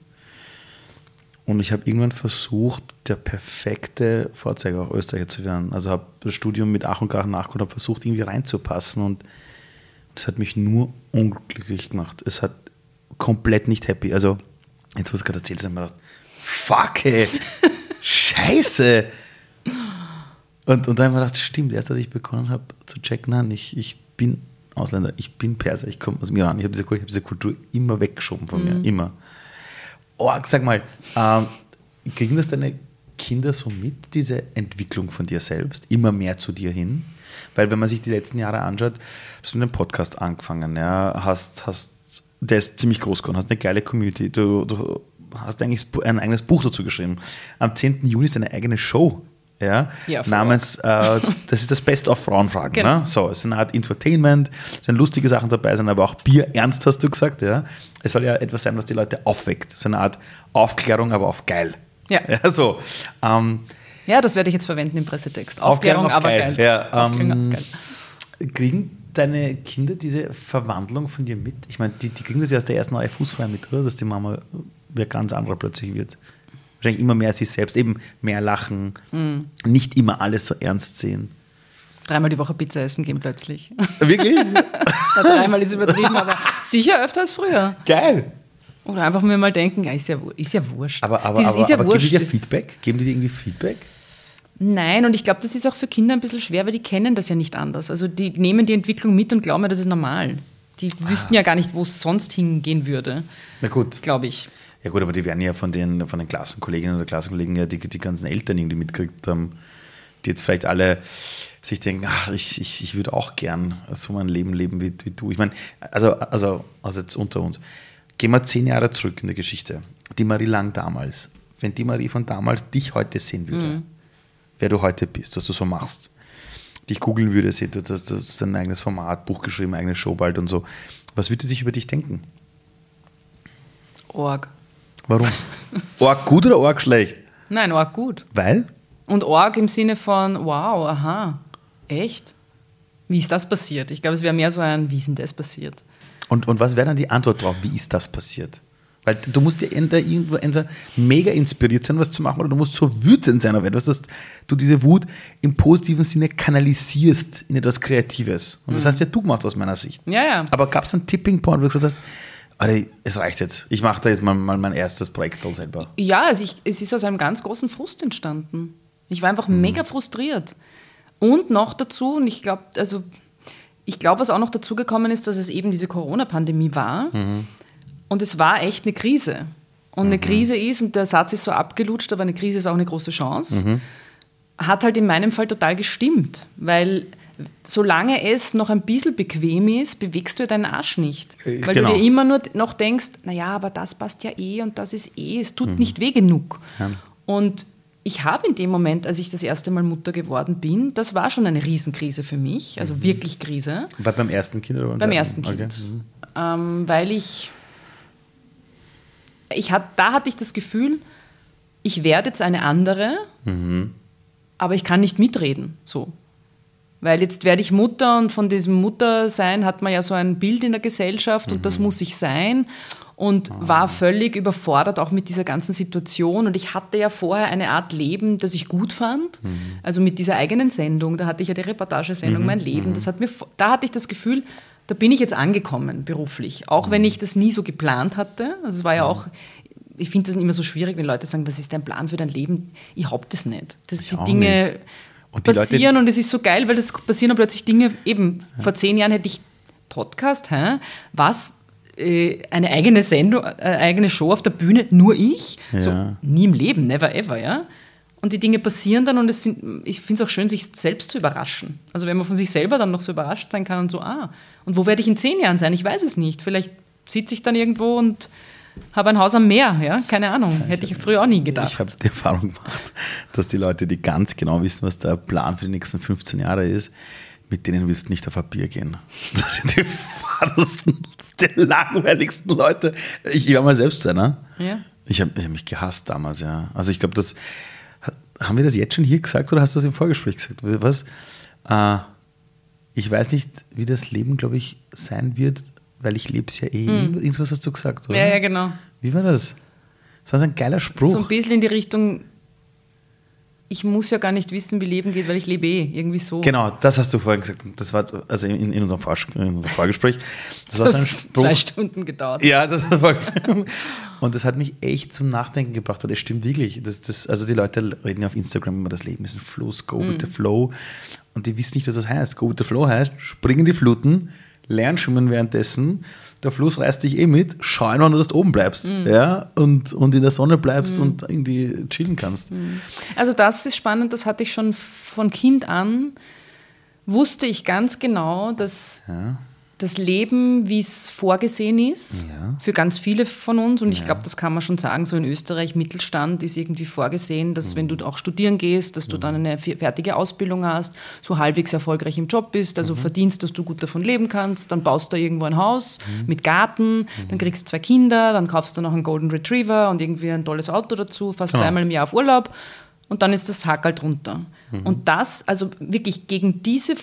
Und ich habe irgendwann versucht, der perfekte Vorzeiger auch Österreicher zu werden. Also habe das Studium mit Ach und Krach nachgeholt, habe versucht, irgendwie reinzupassen. Und das hat mich nur unglücklich gemacht. Es hat komplett nicht happy. Also, jetzt, wo es gerade erzählt hast, habe ich mir gedacht, fuck, ey, [laughs] scheiße. Und, und dann habe ich mir gedacht, stimmt, erst als ich begonnen habe zu checken, nein, ich, ich bin Ausländer, ich bin Perser, ich komme aus dem Iran, ich habe diese, hab diese, Kultur immer weggeschoben von mhm. mir, immer. Oh, sag mal, ähm, kriegen das deine Kinder so mit, diese Entwicklung von dir selbst, immer mehr zu dir hin? Weil wenn man sich die letzten Jahre anschaut, du hast mit einem Podcast angefangen, ja, hast, hast, der ist ziemlich groß geworden, hast eine geile Community, du, du hast eigentlich ein eigenes Buch dazu geschrieben. Am 10. Juni ist deine eigene Show ja, ja namens, äh, das ist das Best of Frauenfragen. Genau. Ne? So, es ist eine Art Entertainment, es sind lustige Sachen dabei, sind aber auch Bier ernst, hast du gesagt. Ja? Es soll ja etwas sein, was die Leute aufweckt. So eine Art Aufklärung, aber auf geil. Ja. [laughs] ja so. Ähm, ja, das werde ich jetzt verwenden im Pressetext. Aufklärung, Aufklärung aber geil. geil. Ja, ähm, geil. Kriegen deine Kinder diese Verwandlung von dir mit? Ich meine, die, die kriegen das ja aus der ersten neue Fußfrei mit, oder? Dass die Mama wer ganz anderer plötzlich wird wahrscheinlich immer mehr sich selbst, eben mehr lachen, mhm. nicht immer alles so ernst sehen. Dreimal die Woche Pizza essen gehen plötzlich. Wirklich? [laughs] ja, dreimal ist übertrieben, aber sicher öfter als früher. Geil. Oder einfach mir mal denken, ja, ist, ja, ist ja wurscht. Aber, aber, aber, ist ja aber wurscht, geben die dir Feedback? Geben die dir irgendwie Feedback? Nein, und ich glaube, das ist auch für Kinder ein bisschen schwer, weil die kennen das ja nicht anders. Also die nehmen die Entwicklung mit und glauben, das ist normal. Die ah. wüssten ja gar nicht, wo es sonst hingehen würde. Na gut. Glaube ich. Ja gut, aber die werden ja von den, von den Klassenkolleginnen oder Klassenkollegen ja die, die ganzen Eltern irgendwie mitgekriegt haben, die jetzt vielleicht alle sich denken, ach, ich, ich, ich würde auch gern so ein Leben leben wie, wie du. Ich meine, also, also, also jetzt unter uns. Gehen wir zehn Jahre zurück in der Geschichte. Die Marie Lang damals. Wenn die Marie von damals dich heute sehen würde, mhm. wer du heute bist, was du so machst, dich googeln würde, sieht, du du hast ein eigenes Format, Buch geschrieben, eigene Show bald und so. Was würde sie sich über dich denken? Org. Warum? [laughs] Org gut oder Org schlecht? Nein, Org gut. Weil? Und Org im Sinne von, wow, aha, echt? Wie ist das passiert? Ich glaube, es wäre mehr so ein, wie ist denn das passiert? Und, und was wäre dann die Antwort drauf? Wie ist das passiert? Weil du musst ja entweder irgendwo entweder mega inspiriert sein, was zu machen, oder du musst so wütend sein auf etwas, dass du diese Wut im positiven Sinne kanalisierst in etwas Kreatives. Und das mhm. hast ja du gemacht aus meiner Sicht. Ja, ja. Aber gab es einen Tipping Point, wo du gesagt hast, Alter, es reicht jetzt. Ich mache da jetzt mal, mal, mein erstes Projekt dann selber. Ja, also ich, es ist aus einem ganz großen Frust entstanden. Ich war einfach mhm. mega frustriert. Und noch dazu, und ich glaube, also ich glaube, was auch noch dazu gekommen ist, dass es eben diese Corona-Pandemie war. Mhm. Und es war echt eine Krise. Und eine mhm. Krise ist, und der Satz ist so abgelutscht, aber eine Krise ist auch eine große Chance, mhm. hat halt in meinem Fall total gestimmt. Weil solange es noch ein bisschen bequem ist, bewegst du deinen Arsch nicht. Weil genau. du dir immer nur noch denkst, naja, aber das passt ja eh und das ist eh, es tut mhm. nicht weh genug. Ja. Und ich habe in dem Moment, als ich das erste Mal Mutter geworden bin, das war schon eine Riesenkrise für mich, also mhm. wirklich Krise. Bei, beim ersten Kind oder beim, beim ersten Kind? Okay. Mhm. Ähm, weil ich, ich hat, da hatte ich das Gefühl, ich werde jetzt eine andere, mhm. aber ich kann nicht mitreden. So. Weil jetzt werde ich Mutter und von diesem Muttersein hat man ja so ein Bild in der Gesellschaft und das mhm. muss ich sein und ah. war völlig überfordert auch mit dieser ganzen Situation. Und ich hatte ja vorher eine Art Leben, das ich gut fand. Mhm. Also mit dieser eigenen Sendung, da hatte ich ja die Reportagesendung mhm. Mein Leben. Mhm. Das hat mir, da hatte ich das Gefühl, da bin ich jetzt angekommen beruflich. Auch wenn mhm. ich das nie so geplant hatte. Also es war ja mhm. auch ich finde das immer so schwierig, wenn Leute sagen, was ist dein Plan für dein Leben? Ich habe das nicht. Das ich die Dinge nicht. Und passieren Leute und es ist so geil, weil das passieren dann plötzlich Dinge, eben ja. vor zehn Jahren hätte ich Podcast, hä? was? Äh, eine eigene Sendung, eine äh, eigene Show auf der Bühne, nur ich? Ja. So, nie im Leben, never ever, ja? Und die Dinge passieren dann und es sind, ich finde es auch schön, sich selbst zu überraschen. Also wenn man von sich selber dann noch so überrascht sein kann und so, ah, und wo werde ich in zehn Jahren sein? Ich weiß es nicht. Vielleicht sitze ich dann irgendwo und habe ein Haus am Meer, ja, keine Ahnung. Hätte ich früher auch nie gedacht. Ich habe die Erfahrung gemacht, dass die Leute, die ganz genau wissen, was der Plan für die nächsten 15 Jahre ist, mit denen willst du nicht auf ein Bier gehen. Das sind die fadesten, die langweiligsten Leute. Ich, ich war mal selbst einer. Ja. Ich habe hab mich gehasst damals, ja. Also ich glaube, das haben wir das jetzt schon hier gesagt oder hast du das im Vorgespräch gesagt? Was? Äh, ich weiß nicht, wie das Leben, glaube ich, sein wird, weil ich lebe es ja eh. Mhm. Irgendwas hast du gesagt, oder? Ja, ja, genau. Wie war das? Das war so ein geiler Spruch. So ein bisschen in die Richtung, ich muss ja gar nicht wissen, wie Leben geht, weil ich lebe eh, irgendwie so. Genau, das hast du vorhin gesagt. Das war also in, in, unserem, Vor in unserem, Vorgespräch. Das war so ein Spruch. Zwei Stunden gedauert. Ja, das war, und das hat mich echt zum Nachdenken gebracht. Das stimmt wirklich. Das, das, also die Leute reden ja auf Instagram immer, das Leben ist ein Fluss, go mm. with the flow. Und die wissen nicht, was das heißt. Go with the flow heißt, springen die Fluten, lern schwimmen währenddessen. Der Fluss reißt dich eh mit. Schau einfach nur, dass du oben bleibst. Mhm. Ja? Und, und in der Sonne bleibst mhm. und irgendwie chillen kannst. Mhm. Also, das ist spannend. Das hatte ich schon von Kind an. Wusste ich ganz genau, dass ja das Leben, wie es vorgesehen ist, ja. für ganz viele von uns. Und ja. ich glaube, das kann man schon sagen, so in Österreich, Mittelstand ist irgendwie vorgesehen, dass mhm. wenn du auch studieren gehst, dass du mhm. dann eine fertige Ausbildung hast, so halbwegs erfolgreich im Job bist, also mhm. verdienst, dass du gut davon leben kannst, dann baust du irgendwo ein Haus mhm. mit Garten, mhm. dann kriegst du zwei Kinder, dann kaufst du noch einen Golden Retriever und irgendwie ein tolles Auto dazu, fast genau. zweimal im Jahr auf Urlaub und dann ist das Hackel drunter. Mhm. Und das, also wirklich gegen diese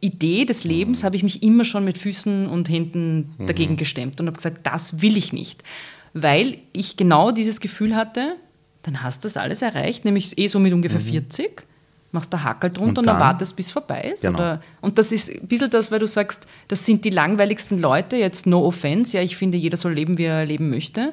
Idee des Lebens mhm. habe ich mich immer schon mit Füßen und Händen mhm. dagegen gestemmt und habe gesagt, das will ich nicht. Weil ich genau dieses Gefühl hatte, dann hast du das alles erreicht, nämlich eh so mit ungefähr mhm. 40, machst da Hackel drunter und, und, dann wartest, bis vorbei ist. Genau. Oder, und das ist ein bisschen das, weil du sagst, das sind die langweiligsten Leute, jetzt no offense, ja, ich finde, jeder soll leben, wie er leben möchte.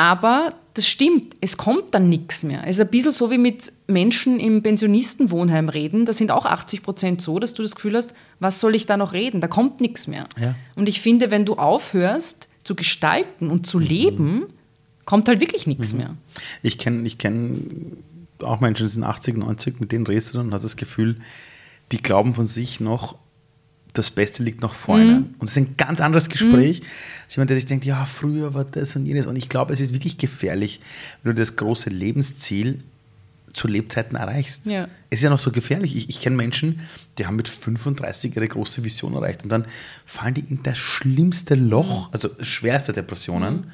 Aber das stimmt, es kommt dann nichts mehr. Es ist ein bisschen so wie mit Menschen im Pensionistenwohnheim reden. Da sind auch 80 Prozent so, dass du das Gefühl hast, was soll ich da noch reden? Da kommt nichts mehr. Ja. Und ich finde, wenn du aufhörst zu gestalten und zu mhm. leben, kommt halt wirklich nichts mhm. mehr. Ich kenne ich kenn auch Menschen, die sind 80, 90, mit denen redest du dann und hast das Gefühl, die glauben von sich noch, das Beste liegt noch vorne. Mhm. Und es ist ein ganz anderes Gespräch. Mhm. Jemand, der sich denkt, ja, früher war das und jenes. Und ich glaube, es ist wirklich gefährlich, wenn du das große Lebensziel zu Lebzeiten erreichst. Ja. Es ist ja noch so gefährlich. Ich, ich kenne Menschen, die haben mit 35 ihre große Vision erreicht und dann fallen die in das schlimmste Loch, mhm. also schwerste Depressionen mhm.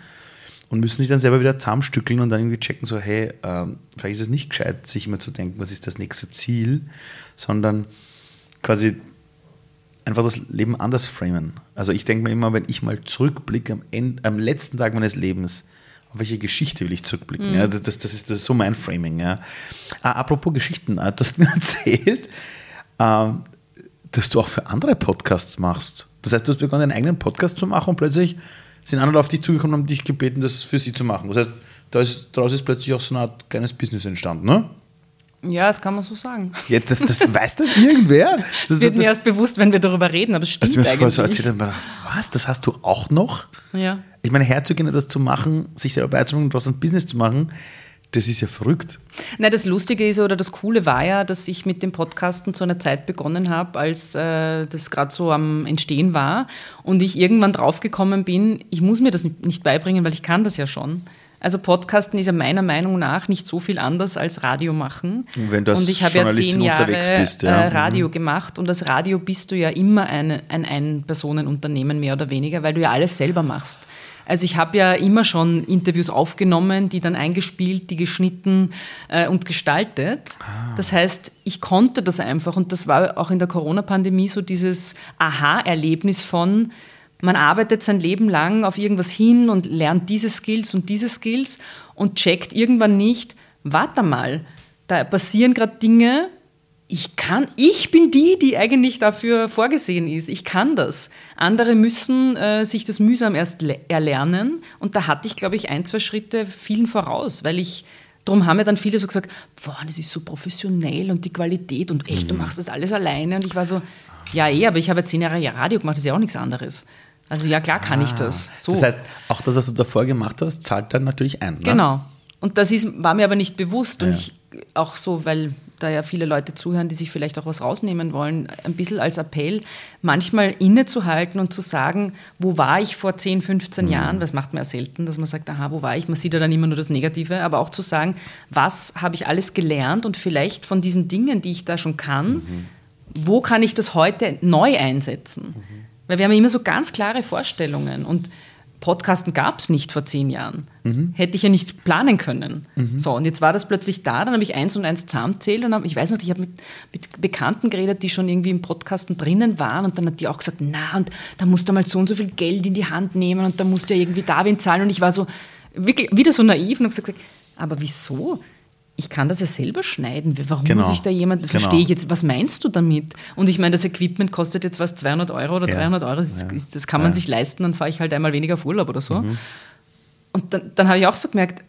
und müssen sich dann selber wieder zusammenstückeln und dann irgendwie checken, so, hey, ähm, vielleicht ist es nicht gescheit, sich immer zu denken, was ist das nächste Ziel, sondern quasi einfach das Leben anders framen. Also ich denke mir immer, wenn ich mal zurückblicke am, Ende, am letzten Tag meines Lebens, welche Geschichte will ich zurückblicken? Mhm. Ja, das, das, ist, das ist so mein Framing. Ja. Ah, apropos Geschichten, du hast mir [laughs] erzählt, ähm, dass du auch für andere Podcasts machst. Das heißt, du hast begonnen, einen eigenen Podcast zu machen und plötzlich sind andere auf dich zugekommen und haben dich gebeten, das für sie zu machen. Das heißt, da ist, daraus ist plötzlich auch so eine Art kleines Business entstanden, ne? Ja, das kann man so sagen. Ja, das, das weiß das irgendwer? [laughs] Das, wird das, mir erst bewusst, wenn wir darüber reden, aber es stimmt Als mir das vorher so erzählt haben, was, das hast du auch noch? Ja. Ich meine, herzugehen, das zu machen, sich selber beizubringen, daraus ein Business zu machen, das ist ja verrückt. Nein, das Lustige ist oder das Coole war ja, dass ich mit dem Podcasten zu einer Zeit begonnen habe, als äh, das gerade so am Entstehen war und ich irgendwann draufgekommen bin, ich muss mir das nicht beibringen, weil ich kann das ja schon. Also Podcasten ist ja meiner Meinung nach nicht so viel anders als Radio machen. Wenn du und ich habe ja zehn Jahre bist, ja. Äh, Radio mhm. gemacht und als Radio bist du ja immer ein, ein Ein-Personen-Unternehmen mehr oder weniger, weil du ja alles selber machst. Also ich habe ja immer schon Interviews aufgenommen, die dann eingespielt, die geschnitten äh, und gestaltet. Ah. Das heißt, ich konnte das einfach und das war auch in der Corona-Pandemie so dieses Aha-Erlebnis von, man arbeitet sein Leben lang auf irgendwas hin und lernt diese Skills und diese Skills und checkt irgendwann nicht, warte mal, da passieren gerade Dinge, ich kann, ich bin die, die eigentlich dafür vorgesehen ist. Ich kann das. Andere müssen äh, sich das mühsam erst erlernen. Und da hatte ich, glaube ich, ein, zwei Schritte vielen voraus, weil ich, darum haben ja dann viele so gesagt, boah, das ist so professionell und die Qualität und echt, mhm. du machst das alles alleine. Und ich war so, ja, eh, aber ich habe ja zehn Jahre Radio gemacht, das ist ja auch nichts anderes. Also ja, klar kann ah. ich das. So. Das heißt, auch das, was du davor gemacht hast, zahlt dann natürlich ein. Ne? Genau. Und das ist, war mir aber nicht bewusst. Und ja. ich auch so, weil da ja viele Leute zuhören, die sich vielleicht auch was rausnehmen wollen, ein bisschen als Appell, manchmal innezuhalten und zu sagen, wo war ich vor 10, 15 mhm. Jahren? Das macht man ja selten, dass man sagt, aha, wo war ich? Man sieht ja dann immer nur das Negative, aber auch zu sagen, was habe ich alles gelernt und vielleicht von diesen Dingen, die ich da schon kann, mhm. wo kann ich das heute neu einsetzen? Mhm. Weil wir haben immer so ganz klare Vorstellungen und Podcasten gab es nicht vor zehn Jahren. Mhm. Hätte ich ja nicht planen können. Mhm. So, und jetzt war das plötzlich da, dann habe ich eins und eins zusammenzählt und hab, ich weiß noch, ich habe mit, mit, Bekannten geredet, die schon irgendwie im Podcasten drinnen waren und dann hat die auch gesagt, na, und da musst du mal so und so viel Geld in die Hand nehmen und da musst du ja irgendwie Darwin zahlen und ich war so, wirklich, wieder so naiv und habe gesagt, aber wieso? Ich kann das ja selber schneiden. Warum genau. muss ich da jemanden, genau. verstehe ich jetzt, was meinst du damit? Und ich meine, das Equipment kostet jetzt was, 200 Euro oder ja. 300 Euro, das, ja. ist, das kann man ja. sich leisten, dann fahre ich halt einmal weniger auf Urlaub oder so. Mhm. Und dann, dann habe ich auch so gemerkt,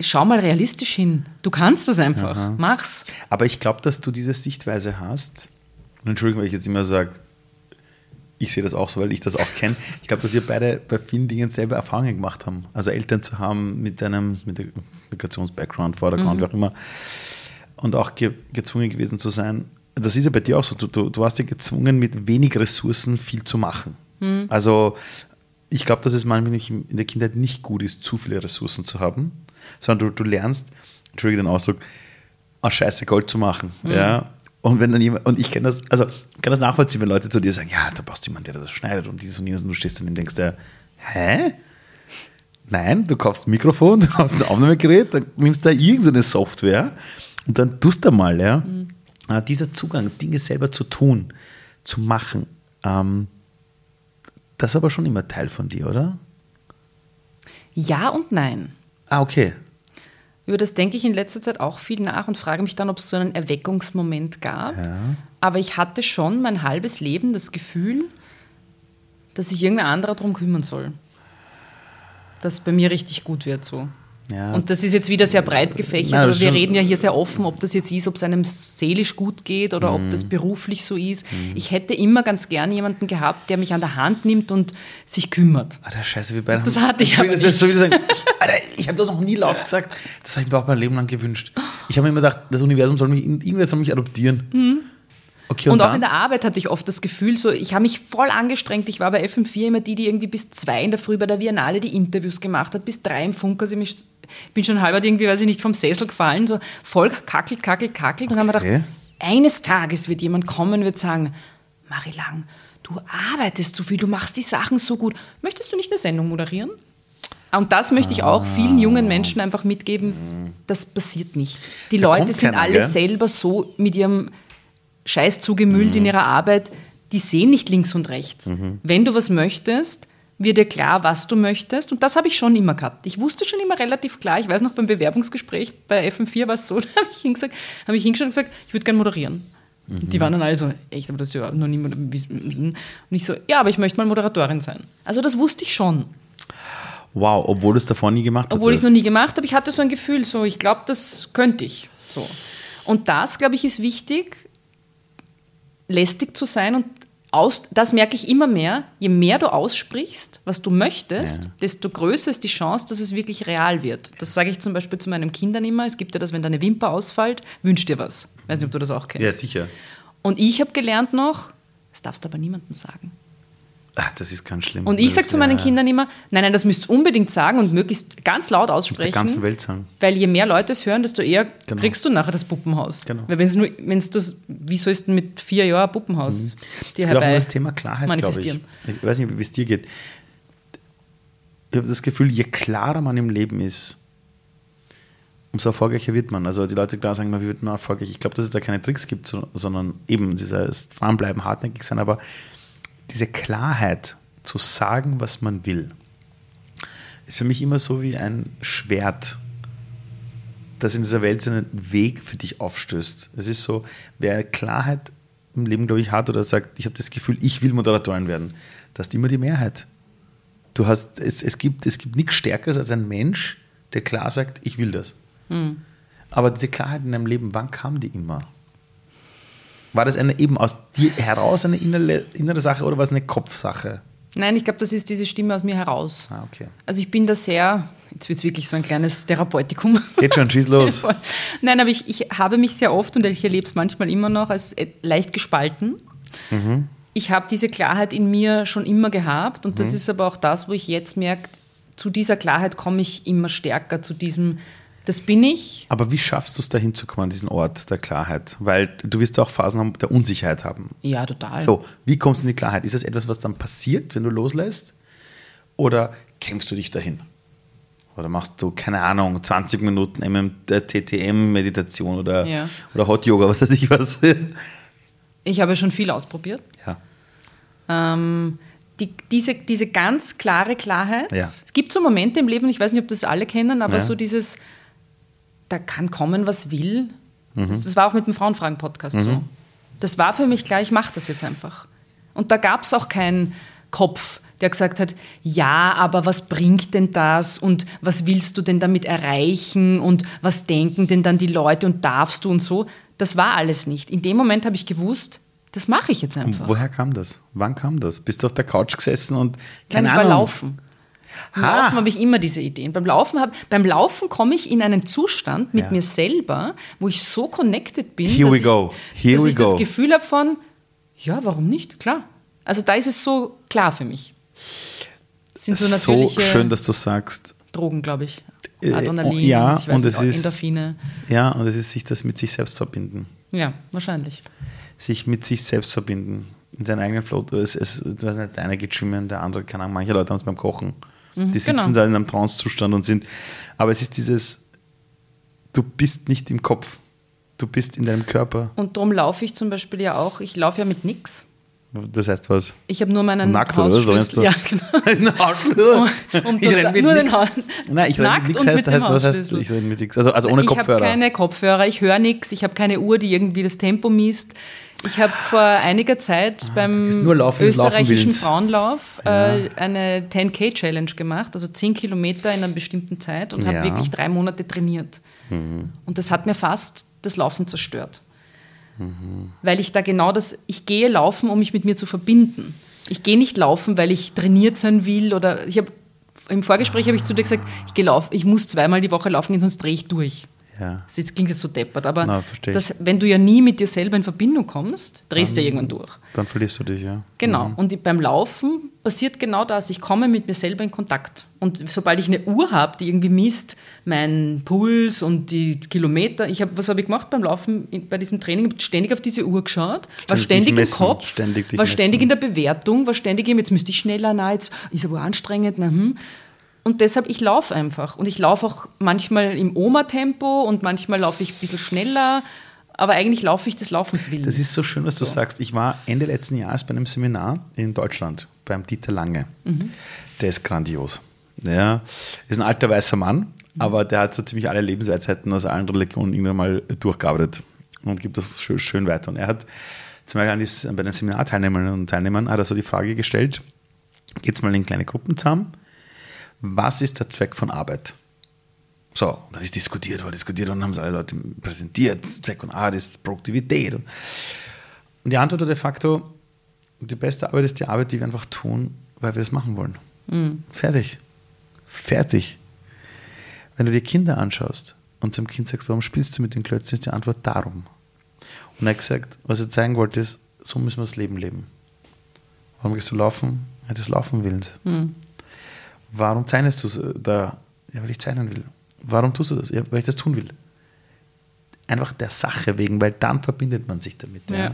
schau mal realistisch hin. Du kannst das einfach, Aha. mach's. Aber ich glaube, dass du diese Sichtweise hast. Entschuldigung, wenn ich jetzt immer sage, ich sehe das auch so, weil ich das auch kenne. Ich glaube, dass wir beide bei vielen Dingen selber Erfahrungen gemacht haben. Also Eltern zu haben mit einem mit Migrations-Background, Vordergrund, mhm. wie auch immer. Und auch ge gezwungen gewesen zu sein. Das ist ja bei dir auch so. Du, du, du warst ja gezwungen, mit wenig Ressourcen viel zu machen. Mhm. Also ich glaube, dass es manchmal in der Kindheit nicht gut ist, zu viele Ressourcen zu haben, sondern du, du lernst, entschuldige den Ausdruck, aus Scheiße Gold zu machen. Mhm. Ja? Und wenn dann jemand, und ich kenne das, also kann das nachvollziehen, wenn Leute zu dir sagen, ja, da brauchst du jemanden, der das schneidet und dieses und jenes und du stehst dann und denkst dir, hä? Nein, du kaufst ein Mikrofon, [laughs] du kaufst ein Aufnahmegerät, dann nimmst du da irgendeine Software und dann tust du mal, ja. Mhm. Ah, dieser Zugang, Dinge selber zu tun, zu machen, ähm, das ist aber schon immer Teil von dir, oder? Ja und nein. Ah, okay. Über das denke ich in letzter Zeit auch viel nach und frage mich dann, ob es so einen Erweckungsmoment gab. Ja. Aber ich hatte schon mein halbes Leben das Gefühl, dass sich irgendein anderer darum kümmern soll. Dass es bei mir richtig gut wird so. Ja, und das ist jetzt wieder sehr breit gefächert, Nein, aber wir reden ja hier sehr offen, ob das jetzt ist, ob es einem seelisch gut geht oder mhm. ob das beruflich so ist. Mhm. Ich hätte immer ganz gern jemanden gehabt, der mich an der Hand nimmt und sich kümmert. Alter, scheiße, wie beide. Das hatte ich, ich aber nicht. Sagen, ich, Alter, ich habe das noch nie laut gesagt. Das habe ich mir auch mein Leben lang gewünscht. Ich habe mir immer gedacht, das Universum soll mich, irgendwer soll mich adoptieren. Mhm. Okay, und, und auch in der Arbeit hatte ich oft das Gefühl, so, ich habe mich voll angestrengt. Ich war bei FM4 immer die, die irgendwie bis zwei in der Früh bei der Biennale die Interviews gemacht hat, bis drei im Funk. Also ich bin schon halber irgendwie, weiß ich nicht, vom Sessel gefallen, so voll kackelt, kackelt, kackelt. Okay. Und dann haben wir gedacht, eines Tages wird jemand kommen und wird sagen, Marie Lang, du arbeitest so viel, du machst die Sachen so gut. Möchtest du nicht eine Sendung moderieren? Und das möchte ich auch vielen jungen Menschen einfach mitgeben, das passiert nicht. Die da Leute sind keiner, alle gell? selber so mit ihrem Scheiß zugemüllt mhm. in ihrer Arbeit, die sehen nicht links und rechts. Mhm. Wenn du was möchtest, wird dir klar, was du möchtest. Und das habe ich schon immer gehabt. Ich wusste schon immer relativ klar, ich weiß noch beim Bewerbungsgespräch bei FM4 war es so, [laughs] da habe ich, hingesagt, hab ich hingeschaut und gesagt, ich würde gerne moderieren. Mhm. Die waren dann alle so, echt, aber das ist ja noch nie. Und ich so, ja, aber ich möchte mal Moderatorin sein. Also das wusste ich schon. Wow, obwohl du es davor nie gemacht hast. Obwohl ich es noch nie gemacht habe, ich hatte so ein Gefühl, so, ich glaube, das könnte ich. So. Und das, glaube ich, ist wichtig, lästig zu sein und aus, das merke ich immer mehr, je mehr du aussprichst, was du möchtest, ja. desto größer ist die Chance, dass es wirklich real wird. Das sage ich zum Beispiel zu meinen Kindern immer. Es gibt ja das, wenn deine Wimper ausfällt, wünsch dir was. Ich weiß nicht, ob du das auch kennst. Ja, sicher. Und ich habe gelernt noch, das darfst du aber niemandem sagen. Ach, das ist ganz schlimm. Und ich sage zu meinen Kindern immer, nein, nein, das müsst ihr unbedingt sagen und möglichst ganz laut aussprechen. Der ganzen Welt sagen. Weil je mehr Leute es hören, desto eher genau. kriegst du nachher das Puppenhaus. Genau. Weil wenn es nur, wenn es das, wie soll es denn mit vier Jahren Puppenhaus mhm. auch um das Thema Klarheit, glaube ich. Ich weiß nicht, wie es dir geht. Ich habe das Gefühl, je klarer man im Leben ist, umso erfolgreicher wird man. Also die Leute klar sagen, wie wird man erfolgreich? Ich glaube, dass es da keine Tricks gibt, sondern eben dieses Dranbleiben, hartnäckig sein, aber diese Klarheit zu sagen, was man will, ist für mich immer so wie ein Schwert, das in dieser Welt so einen Weg für dich aufstößt. Es ist so, wer Klarheit im Leben, glaube ich, hat oder sagt, ich habe das Gefühl, ich will Moderatorin werden, das ist immer die Mehrheit. Du hast, es, es, gibt, es gibt nichts Stärkeres als ein Mensch, der klar sagt, ich will das. Mhm. Aber diese Klarheit in deinem Leben, wann kam die immer? War das eine, eben aus dir heraus eine innere, innere Sache oder war es eine Kopfsache? Nein, ich glaube, das ist diese Stimme aus mir heraus. Ah, okay. Also ich bin da sehr, jetzt wird es wirklich so ein kleines Therapeutikum. Geht schon, schieß los. [laughs] Nein, aber ich, ich habe mich sehr oft und ich erlebe es manchmal immer noch als leicht gespalten. Mhm. Ich habe diese Klarheit in mir schon immer gehabt und das mhm. ist aber auch das, wo ich jetzt merke, zu dieser Klarheit komme ich immer stärker, zu diesem das bin ich. Aber wie schaffst du es, da hinzukommen, an diesen Ort der Klarheit? Weil du wirst auch Phasen der Unsicherheit haben. Ja, total. So, wie kommst du in die Klarheit? Ist das etwas, was dann passiert, wenn du loslässt? Oder kämpfst du dich dahin? Oder machst du, keine Ahnung, 20 Minuten TTM-Meditation oder, ja. oder Hot Yoga, was weiß ich was? ich habe schon viel ausprobiert. Ja. Ähm, die, diese, diese ganz klare Klarheit. Ja. Es gibt so Momente im Leben, ich weiß nicht, ob das alle kennen, aber ja. so dieses, da kann kommen, was will. Mhm. Das, das, war auch mit dem Frauenfragen-Podcast mhm. so. Das war für mich klar, ich mache das jetzt einfach. Und da gab es auch keinen Kopf, der gesagt hat, ja, aber was bringt denn das und was willst du denn damit erreichen und was denken denn dann die Leute und darfst du und so. Das war alles nicht. In dem Moment habe ich gewusst, das mache ich jetzt einfach. Und woher kam das? Wann kam das? Bist du auf der Couch gesessen und keine Nein, ich war laufen. Beim Laufen habe ich immer diese Ideen. Beim Laufen, hab, beim Laufen komme ich in einen Zustand mit ja. mir selber, wo ich so connected bin, Here we go. Here dass we ich go. das Gefühl habe von, ja, warum nicht? Klar. Also da ist es so klar für mich. Das sind so, so schön, dass du sagst. Drogen, glaube ich. Äh, Adrenalin, ja, ich weiß und es ist, Endorphine. Ja, und es ist sich das mit sich selbst verbinden. Ja, wahrscheinlich. Sich mit sich selbst verbinden. In seinen eigenen Float. Es, es, der eine geht schwimmen, der andere, keine Ahnung, manche Leute haben es beim Kochen. Mhm, die sitzen genau. da in einem Trance-Zustand und sind. Aber es ist dieses, du bist nicht im Kopf, du bist in deinem Körper. Und darum laufe ich zum Beispiel ja auch, ich laufe ja mit nichts. Das heißt was? Ich habe nur meinen Nackt Hausschlüssel. Oder was? Ja, [laughs] genau. Hausschlüssel? Um, um ich renne mit nur den ha Nein, ich renne mit nichts. Heißt, heißt, was heißt, ich renne mit nichts? Also, also ohne Kopfhörer. Ich habe keine Kopfhörer, ich höre nichts, ich habe keine Uhr, die irgendwie das Tempo misst. Ich habe vor einiger Zeit ah, beim laufen, österreichischen Frauenlauf äh, eine 10K-Challenge gemacht, also 10 Kilometer in einer bestimmten Zeit und ja. habe wirklich drei Monate trainiert. Mhm. Und das hat mir fast das Laufen zerstört. Mhm. Weil ich da genau das, ich gehe laufen, um mich mit mir zu verbinden. Ich gehe nicht laufen, weil ich trainiert sein will oder ich habe im Vorgespräch habe ich zu dir gesagt, ich gehe laufen, ich muss zweimal die Woche laufen gehen, sonst drehe ich durch. Ja. Das klingt jetzt so deppert, aber Na, das, wenn du ja nie mit dir selber in Verbindung kommst, drehst du ja irgendwann durch. Dann verlierst du dich, ja. Genau. Mhm. Und beim Laufen passiert genau das. Ich komme mit mir selber in Kontakt. Und sobald ich eine Uhr habe, die irgendwie misst, meinen Puls und die Kilometer, ich hab, was habe ich gemacht beim Laufen, bei diesem Training? Ich habe ständig auf diese Uhr geschaut, ständig war ständig messen, im Kopf, ständig war ständig in der Bewertung, war ständig, jetzt müsste ich schneller, na, jetzt ist aber anstrengend, na, hm. Und deshalb, ich laufe einfach. Und ich laufe auch manchmal im Oma-Tempo und manchmal laufe ich ein bisschen schneller. aber eigentlich laufe ich des Laufens willen. Das ist so schön, was du so. sagst. Ich war Ende letzten Jahres bei einem Seminar in Deutschland beim Dieter Lange. Mhm. Der ist grandios. Der ist ein alter weißer Mann, mhm. aber der hat so ziemlich alle Lebensweisheiten aus allen Religionen irgendwann mal durchgearbeitet und gibt das schön, schön weiter. Und er hat zum Beispiel bei den Seminarteilnehmerinnen und Teilnehmern hat er so die Frage gestellt, geht es mal in kleine Gruppen zusammen, was ist der Zweck von Arbeit? So, dann ist diskutiert worden, diskutiert und dann haben es alle Leute präsentiert, Zweck und Art ist Produktivität. Und die Antwort war de facto, die beste Arbeit ist die Arbeit, die wir einfach tun, weil wir es machen wollen. Mhm. Fertig. Fertig. Wenn du dir Kinder anschaust und zum Kind sagst, warum spielst du mit den Klötzen, ist die Antwort darum. Und er hat gesagt, was er zeigen wollte, ist, so müssen wir das Leben leben. Warum gehst du laufen? Ja, des Laufen willens. Mhm. Warum zeichnest du es da? Ja, weil ich zeichnen will. Warum tust du das? Ja, weil ich das tun will. Einfach der Sache wegen, weil dann verbindet man sich damit. Ja. Ja.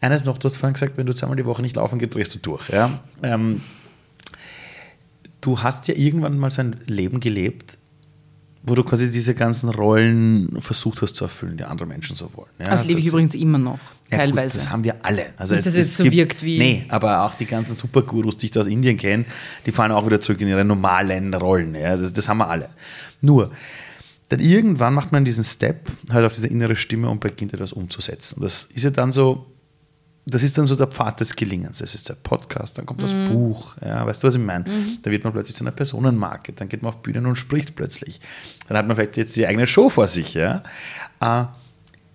Eines noch, du hast vorhin gesagt, wenn du zweimal die Woche nicht laufen gehst, drehst du durch. Ja? Ähm, du hast ja irgendwann mal so ein Leben gelebt, wo du quasi diese ganzen Rollen versucht hast zu erfüllen, die andere Menschen so wollen. Ja, das lebe ich übrigens immer noch, ja, teilweise. Gut, das haben wir alle. Also Nicht, es, dass es, es so gibt, wirkt wie. Nee, aber auch die ganzen Supergurus, die ich da aus Indien kenne, die fallen auch wieder zurück in ihre normalen Rollen. Ja, das, das haben wir alle. Nur, dann irgendwann macht man diesen Step halt auf diese innere Stimme und beginnt etwas umzusetzen. Das ist ja dann so, das ist dann so der Pfad des Gelingens. Das ist der Podcast, dann kommt das mhm. Buch. Ja, weißt du, was ich meine? Mhm. Da wird man plötzlich zu einer Personenmarke, dann geht man auf Bühnen und spricht plötzlich. Dann hat man vielleicht jetzt die eigene Show vor sich. Ja? Äh,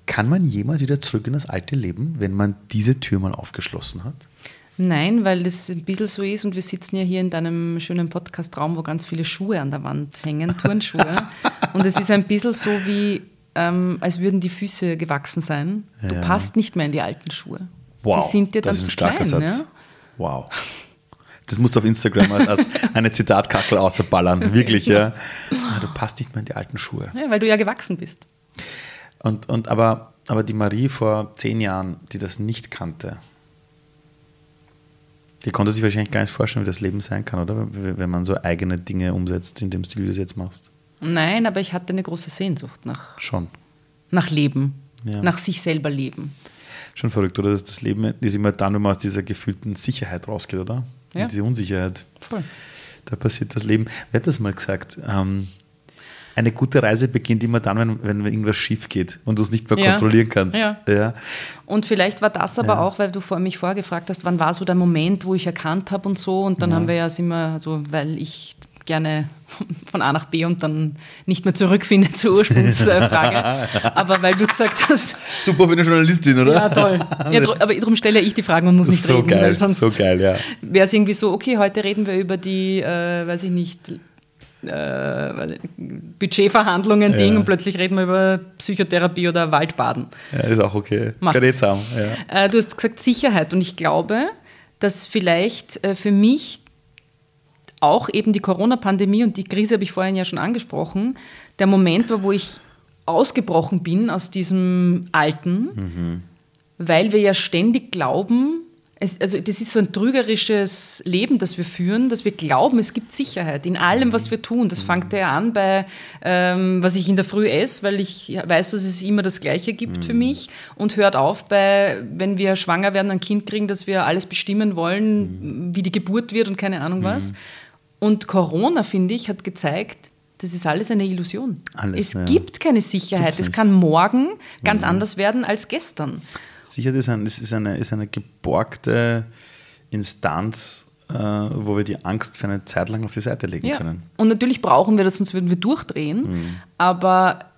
kann man jemals wieder zurück in das alte Leben, wenn man diese Tür mal aufgeschlossen hat? Nein, weil das ein bisschen so ist und wir sitzen ja hier in deinem schönen Podcast-Raum, wo ganz viele Schuhe an der Wand hängen, Turnschuhe. [laughs] und es ist ein bisschen so wie, ähm, als würden die Füße gewachsen sein. Du ja. passt nicht mehr in die alten Schuhe. Wow, die sind dir dann das ist ein starker klein, Satz. Ja? Wow. Das musst du auf Instagram als eine Zitatkackel außerballern. [laughs] Wirklich, ja. Ah, du passt nicht mehr in die alten Schuhe. Ja, weil du ja gewachsen bist. Und, und aber, aber die Marie vor zehn Jahren, die das nicht kannte, die konnte sich wahrscheinlich gar nicht vorstellen, wie das Leben sein kann, oder? Wenn man so eigene Dinge umsetzt, in dem Stil, wie du es jetzt machst. Nein, aber ich hatte eine große Sehnsucht nach. Schon. Nach Leben. Ja. Nach sich selber leben. Schon verrückt, oder? Das Leben ist immer dann, wenn man aus dieser gefühlten Sicherheit rausgeht, oder? Ja. Und diese Unsicherheit. Voll. Da passiert das Leben. Wer hat das mal gesagt? Ähm, eine gute Reise beginnt immer dann, wenn, wenn irgendwas schief geht und du es nicht mehr ja. kontrollieren kannst. Ja. ja. Und vielleicht war das aber ja. auch, weil du vor mich vorgefragt hast, wann war so der Moment, wo ich erkannt habe und so. Und dann haben wir ja immer, also weil ich gerne von A nach B und dann nicht mehr zurückfinde zur Ursprungsfrage. [laughs] aber weil du gesagt hast. Super für eine Journalistin, oder? Ja, toll. Ja, [laughs] aber darum stelle ich die Fragen und muss nicht so reden. Geil, weil sonst so geil, ja. Wäre es irgendwie so, okay, heute reden wir über die, äh, weiß ich nicht, äh, Budgetverhandlungen, ja. Ding und plötzlich reden wir über Psychotherapie oder Waldbaden. Ja, ist auch okay. Eh zusammen. Ja. Äh, du hast gesagt Sicherheit und ich glaube, dass vielleicht äh, für mich auch eben die Corona-Pandemie und die Krise habe ich vorhin ja schon angesprochen, der Moment war, wo ich ausgebrochen bin aus diesem Alten, mhm. weil wir ja ständig glauben, es, also das ist so ein trügerisches Leben, das wir führen, dass wir glauben, es gibt Sicherheit in allem, was wir tun. Das fängt ja an bei, ähm, was ich in der Früh esse, weil ich weiß, dass es immer das Gleiche gibt mhm. für mich und hört auf bei, wenn wir schwanger werden, ein Kind kriegen, dass wir alles bestimmen wollen, mhm. wie die Geburt wird und keine Ahnung was. Und Corona, finde ich, hat gezeigt, das ist alles eine Illusion. Alles, es ja. gibt keine Sicherheit. es kann morgen ganz mhm. anders werden als gestern. Sicherheit ist, ein, ist, eine, ist eine geborgte Instanz, äh, wo wir die Angst für eine Zeit lang auf die Seite legen ja. können. Und natürlich brauchen wir das, sonst würden wir durchdrehen. Mhm. Aber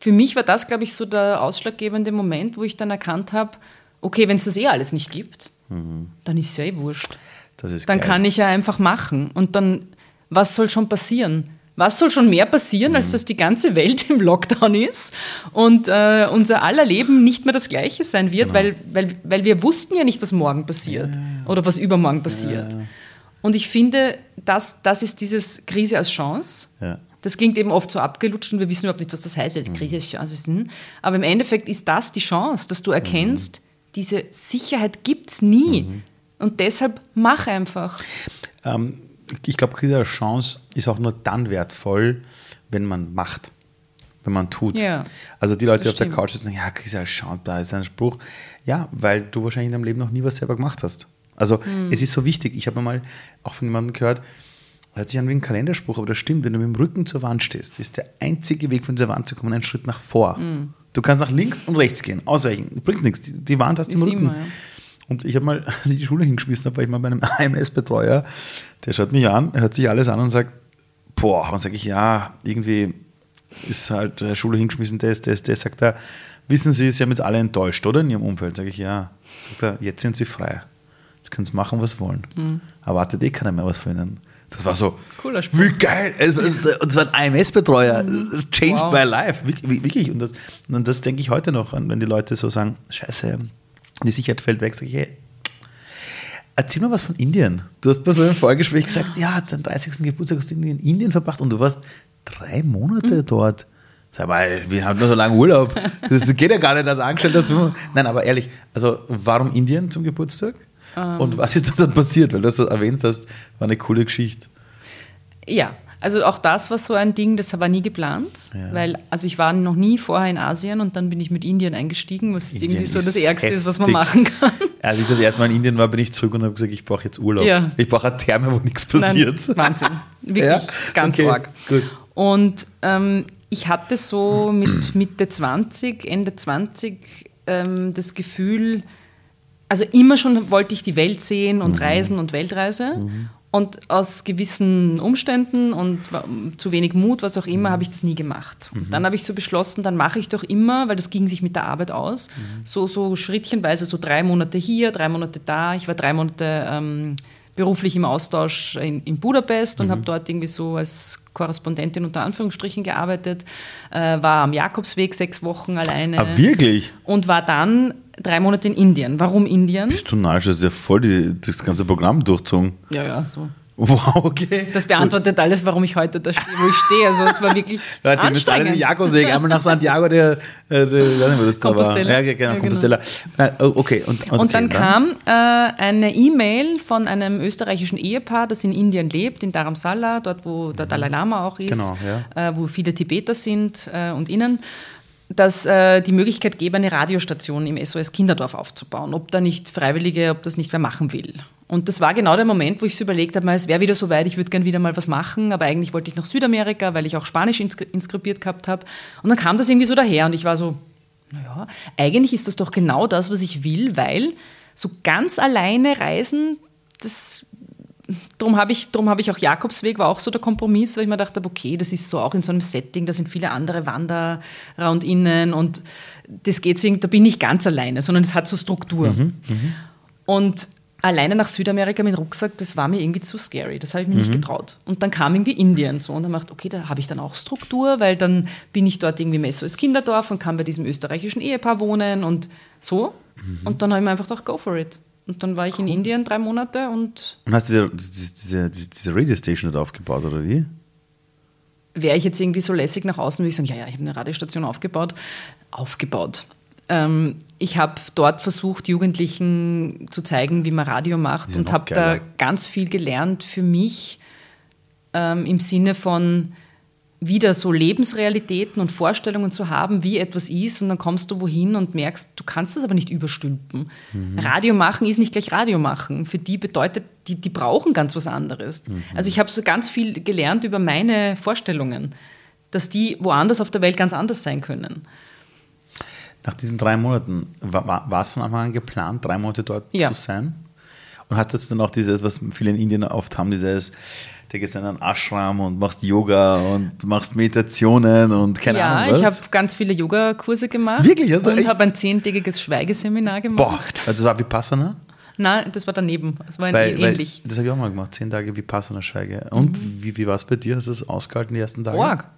für mich war das, glaube ich, so der ausschlaggebende Moment, wo ich dann erkannt habe, okay, wenn es das eh alles nicht gibt, mhm. dann ist es ja eh wurscht. Dann geil. kann ich ja einfach machen. Und dann, was soll schon passieren? Was soll schon mehr passieren, als mhm. dass die ganze Welt [laughs] im Lockdown ist und äh, unser aller Leben nicht mehr das gleiche sein wird, genau. weil, weil, weil wir wussten ja nicht, was morgen passiert ja, ja. oder was übermorgen passiert. Ja, und ich finde, das, das ist dieses Krise als Chance. Das klingt eben oft so abgelutscht und wir wissen überhaupt nicht, was das heißt, weil die Krise als Chance. Aber im Endeffekt ist das die Chance, dass du erkennst, mhm. diese Sicherheit gibt es nie. Mhm. Und deshalb mach einfach. Ähm, ich glaube, Krise als Chance ist auch nur dann wertvoll, wenn man macht. wenn man tut. Ja, also die Leute, die auf der stimmt. Couch sitzen, ja, Christian, schau, da ist ein Spruch. Ja, weil du wahrscheinlich in deinem Leben noch nie was selber gemacht hast. Also Hm. es ist so wichtig. Ich habe mal auch von jemandem gehört, hört sich an wie ein Kalenderspruch, aber das stimmt. Wenn du mit dem Rücken zur Wand stehst, ist der einzige Weg von dieser Wand zu kommen ein Schritt nach vor. Hm. Du kannst nach links und rechts gehen, ausweichen. Bringt nichts. Die, die Wand hast du im Rücken. immer, ja. Und ich habe mal, [laughs] als ich die Schule hingeschmissen habe, war ich mal bei einem [laughs] AMS-Betreuer, der schaut mich an, hört sich alles an und sagt, boah, und sage ich, ja, irgendwie ist halt äh, Schule hingeschmissen, das, das, das, sagt er, wissen Sie, Sie haben jetzt alle enttäuscht, oder, in Ihrem Umfeld? Sage ich, ja. Sagt er, jetzt sind Sie frei. Jetzt können Sie machen, was wollen. Erwartet eh keiner mehr was von Ihnen. Das war so, Cooler Spruch. wie geil. Es war- es- Und es war ein AMS-Betreuer. Changed Wow. my life. Wirklich. wirklich. Und, das, und das denke ich heute noch an, wenn die Leute so sagen, scheiße, die Sicherheit fällt weg, sage ich, hey, erzähl mal was von Indien. Du hast bei so einem Vorgespräch gesagt, ja, hat seinen 30. Geburtstag hast du in Indien verbracht und du warst drei Monate dort. Sag mal, wir haben nur so lange Urlaub. Das geht ja gar nicht als Angestellter. dass wir- Nein, aber ehrlich, also warum Indien zum Geburtstag? Und was ist da dann passiert? Weil du das so erwähnt hast, war eine coole Geschichte. Ja, also auch das war so ein Ding, das war nie geplant, Ja. weil also ich war noch nie vorher in Asien und dann bin ich mit Indien eingestiegen, was Indien irgendwie so das Ärgste ist, was man machen kann. [laughs] Als ich das erste Mal in Indien war, bin ich zurück und habe gesagt, ich brauche jetzt Urlaub. Ja. Ich brauche eine Therme, wo nichts passiert. Nein, [laughs] Wahnsinn. Wirklich Ja? ganz Okay, arg. gut. Und ähm, ich hatte so mit Mitte 20, Ende 20 ähm, das Gefühl, also immer schon wollte ich die Welt sehen Mhm. und reisen und Weltreise. Und aus gewissen Umständen und zu wenig Mut, was auch Mhm. immer, habe ich das nie gemacht. Dann habe ich so beschlossen, dann mache ich doch immer, weil das ging sich mit der Arbeit aus, Mhm. so, so schrittchenweise, so drei Monate hier, drei Monate da. Ich war drei Monate ähm, beruflich im Austausch in, in Budapest und Mhm. habe dort irgendwie so als Korrespondentin unter Anführungsstrichen gearbeitet, äh, war am Jakobsweg sechs Wochen alleine Ah, wirklich? und war dann drei Monate in Indien. Warum Indien? Bist du narrisch? Das ist ja voll die, das ganze Programm durchzogen. Ja, ja, so. Wow, okay. Das beantwortet alles, warum ich heute da stehe, wo ich stehe. Also es war wirklich [laughs] Leute, ihr müsst alle den anstrengend. Jakobsweg, einmal nach Santiago, der, äh, der, ich weiß nicht, wo das da war. Ja, genau, Ja, genau. Na, oh, okay, und, und, Und okay, dann kam äh, eine E-Mail von einem österreichischen Ehepaar, das in Indien lebt, in Dharamsala, dort wo der Dalai Lama auch ist, Genau, äh, wo viele Tibeter sind äh, und innen, dass äh, die Möglichkeit gäbe, eine Radiostation im SOS Kinderdorf aufzubauen. Ob da nicht Freiwillige, ob das nicht wer machen will. Und das war genau der Moment, wo ich so überlegt habe, es wäre wieder so weit, ich würde gerne wieder mal was machen, aber eigentlich wollte ich nach Südamerika, weil ich auch Spanisch inskri- inskribiert gehabt habe. Und dann kam das irgendwie so daher und ich war so, naja, eigentlich ist das doch genau das, was ich will, weil so ganz alleine reisen, das, darum habe ich, drum habe ich auch Jakobsweg, war auch so der Kompromiss, weil ich mir dachte, okay, das ist so auch in so einem Setting, da sind viele andere Wanderer und innen und das geht da bin ich ganz alleine, sondern es hat so Struktur. Und alleine nach Südamerika mit dem Rucksack, das war mir irgendwie zu scary. Das habe ich mir nicht getraut. Und dann kam irgendwie Indien so und dann dachte okay, da habe ich dann auch Struktur, weil dann bin ich dort irgendwie im SOS Kinderdorf und kann bei diesem österreichischen Ehepaar wohnen und so. Und dann habe ich mir einfach gedacht, go for it. Und dann war ich in Indien drei Monate und Und hast du diese, diese, diese, Radiostation dort aufgebaut, oder wie? wäre ich jetzt irgendwie so lässig nach außen, würde ich sagen, ja, ja, ich habe eine Radiostation aufgebaut. Aufgebaut. Ähm, ich habe dort versucht, Jugendlichen zu zeigen, wie man Radio macht und habe da ganz viel gelernt für mich ähm, im Sinne von wieder so Lebensrealitäten und Vorstellungen zu haben, wie etwas ist und dann kommst du wohin und merkst, du kannst das aber nicht überstülpen. Radio machen ist nicht gleich Radio machen. Für die bedeutet, die, die brauchen ganz was anderes. Also ich habe so ganz viel gelernt über meine Vorstellungen, dass die woanders auf der Welt ganz anders sein können. Nach diesen drei Monaten, war, war, war es von Anfang an geplant, drei Monate dort Ja. zu sein? Und hattest du dann auch dieses, was viele in Indien oft haben, dieses, du gehst in einen Ashram und machst Yoga und machst Meditationen und keine ja, Ahnung was? ich habe ganz viele Yoga-Kurse gemacht Wirklich? Du und habe ein zehntägiges Schweigeseminar gemacht. Boah, also das war Vipassana? Nein, das war daneben. Das war Weil, weil, ähnlich. das habe ich auch mal gemacht, zehn Tage Vipassana-Schweige. Und wie, wie war es bei dir? Hast du es ausgehalten die ersten Tage? Org.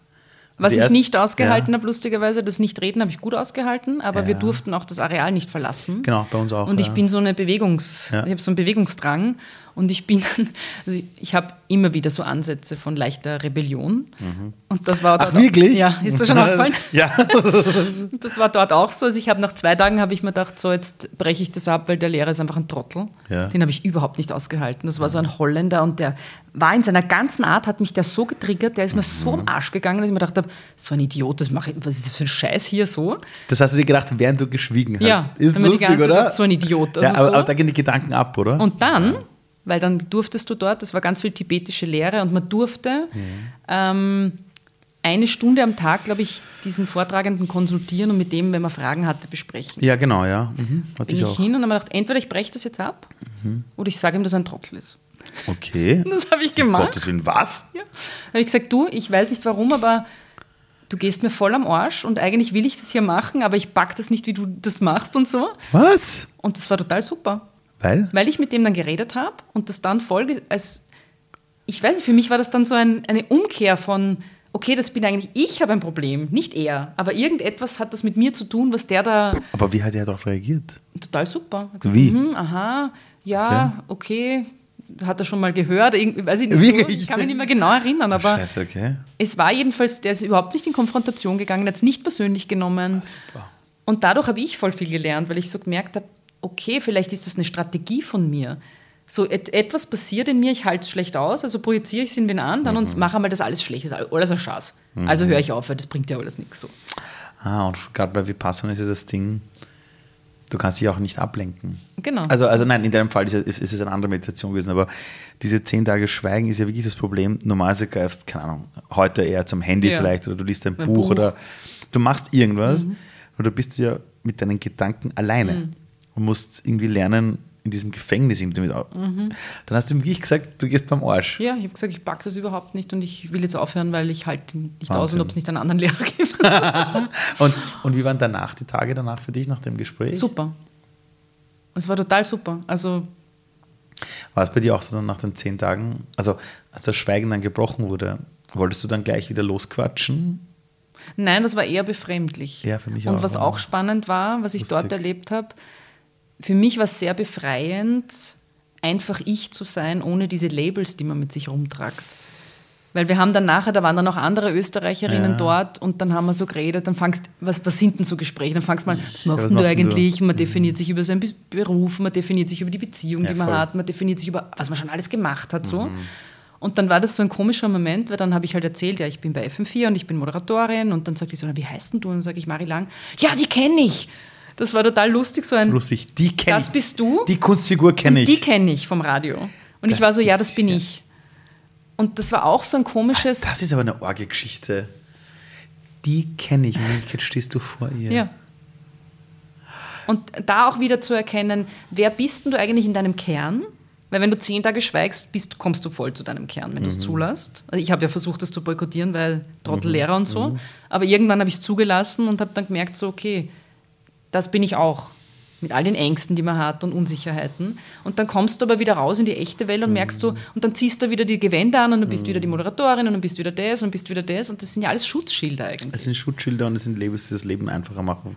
Was ich nicht ausgehalten ja. habe, lustigerweise, das Nicht-Reden habe ich gut ausgehalten, aber wir Ja. durften auch das Areal nicht verlassen. Genau, bei uns auch. Und ich ja. bin so eine Bewegungs, Ja. ich habe so einen Bewegungsdrang Und ich bin, [laughs] also ich habe immer wieder so Ansätze von leichter Rebellion. Mhm. Und das war dort Ach, wirklich? Auch, ja, ist das schon aufgefallen? [laughs] ja. [laughs] das war dort auch so. Also ich habe nach zwei Tagen habe ich mir gedacht, so jetzt breche ich das ab, weil der Lehrer ist einfach ein Trottel. Ja. Den habe ich überhaupt nicht ausgehalten. Das war so ein Holländer und der war in seiner ganzen Art, hat mich der so getriggert, der ist mir so am Arsch gegangen, dass ich mir gedacht habe, so ein Idiot, das mache ich, was ist das für ein Scheiß hier so? Das hast du dir gedacht, während du geschwiegen hast. Ja, ist lustig, oder? Gedacht, so ein Idiot. Also ja, aber, so. aber, da gehen die Gedanken ab, oder? Und dann, weil dann durftest du dort, das war ganz viel tibetische Lehre und man durfte mhm. ähm, eine Stunde am Tag, glaube ich, diesen Vortragenden konsultieren und mit dem, wenn man Fragen hatte, besprechen. Ja, genau, ja. Mhm. Bin ich, ich hin und dann habe ich gedacht, entweder ich breche das jetzt ab mhm. oder ich sage ihm, dass er ein Trottel ist. Okay. [laughs] Das habe ich gemacht. Um Gottes Willen, was? Ja. Da habe ich gesagt, du, ich weiß nicht warum, aber du gehst mir voll am Arsch und eigentlich will ich das hier machen, aber ich pack das nicht, wie du das machst und so. Was? Und das war total super. Weil? Weil ich mit dem dann geredet habe und das dann voll als, ich weiß nicht, für mich war das dann so ein, eine Umkehr von, okay, das bin eigentlich ich, habe ein Problem, nicht er. Aber irgendetwas hat das mit mir zu tun, was der da. Aber wie hat er darauf reagiert? Total super. Gesagt, wie? Mhm, aha, ja, okay. okay hat er schon mal gehört, irgendwie, weiß ich nicht, so. ich kann mich nicht mehr genau erinnern, aber Scheiße, okay. es war jedenfalls, der ist überhaupt nicht in Konfrontation gegangen, hat es nicht persönlich genommen. Super. Und dadurch habe ich voll viel gelernt, weil ich so gemerkt habe, okay, vielleicht ist das eine Strategie von mir. So et etwas passiert in mir, ich halte es schlecht aus, also projiziere ich es in wen anderen mhm. und mache einmal das alles schlecht, ist alles ein Schatz. Mhm. Also höre ich auf, weil das bringt ja alles nichts so. Ah, und gerade bei Vipassana ist das Ding, du kannst dich auch nicht ablenken. Genau. Also, also nein, in deinem Fall ist, ist, ist es eine andere Meditation gewesen, aber diese zehn Tage Schweigen ist ja wirklich das Problem. Normalerweise greifst, keine Ahnung, heute eher zum Handy ja. vielleicht oder du liest ein, Buch, Buch, oder du machst irgendwas mhm. oder bist du ja mit deinen Gedanken alleine mhm. Und musst irgendwie lernen, in diesem Gefängnis irgendwie mit. Mhm. Dann hast du ihm wirklich gesagt, du gehst beim Arsch. Ja, ich habe gesagt, ich packe das überhaupt nicht und ich will jetzt aufhören, weil ich halt nicht Wahnsinn. aus und ob es nicht einen anderen Lehrer [laughs] gibt. [laughs] und, und wie waren danach die Tage danach für dich nach dem Gespräch? Super. Es war total super. Also war es bei dir auch so dann nach den zehn Tagen, also als das Schweigen dann gebrochen wurde, wolltest du dann gleich wieder losquatschen? Nein, das war eher befremdlich. Ja, für mich Und auch. was auch spannend war, was ich lustig. dort erlebt habe, für mich war es sehr befreiend, einfach ich zu sein, ohne diese Labels, die man mit sich rumtragt. Weil wir haben dann nachher, da waren dann noch andere Österreicherinnen ja. dort und dann haben wir so geredet, dann fangst, was, was sind denn so Gespräche? Dann fangst du mal, was machst ja, was du eigentlich? Du? Man definiert mhm. sich über seinen Beruf, man definiert sich über die Beziehung, ja, die man voll. hat, man definiert sich über, was man schon alles gemacht hat. So. Mhm. Und dann war das so ein komischer Moment, weil dann habe ich halt erzählt, ja, ich bin bei FM4 und ich bin Moderatorin und dann sagt die so, wie heißt denn du? Und dann sage ich, Mari Lang, ja, die kenne ich. Das war total lustig. So ein, das lustig. Die kenne ich. Das bist du. Die Kunstfigur kenne ich. Die kenne ich vom Radio. Und das ich war so, ja, das bin ich. Und das war auch so ein komisches. Das ist aber eine Orgelgeschichte. Die kenne ich. In Wirklichkeit stehst du vor ihr. Ja. Und da auch wieder zu erkennen, wer bist denn du eigentlich in deinem Kern? Weil wenn du zehn Tage schweigst, bist, kommst du voll zu deinem Kern, wenn mhm. du es zulässt. Also ich habe ja versucht, das zu boykottieren, weil Trottellehrer mhm. und so. Mhm. Aber irgendwann habe ich es zugelassen und habe dann gemerkt, so okay, das bin ich auch. Mit all den Ängsten, die man hat und Unsicherheiten. Und dann kommst du aber wieder raus in die echte Welt und merkst so, und dann ziehst du wieder die Gewänder an und dann bist du wieder die Moderatorin und dann bist du wieder das und bist wieder das. Und das sind ja alles Schutzschilder eigentlich. Das sind Schutzschilder und es sind Lebens, das Leben einfacher machen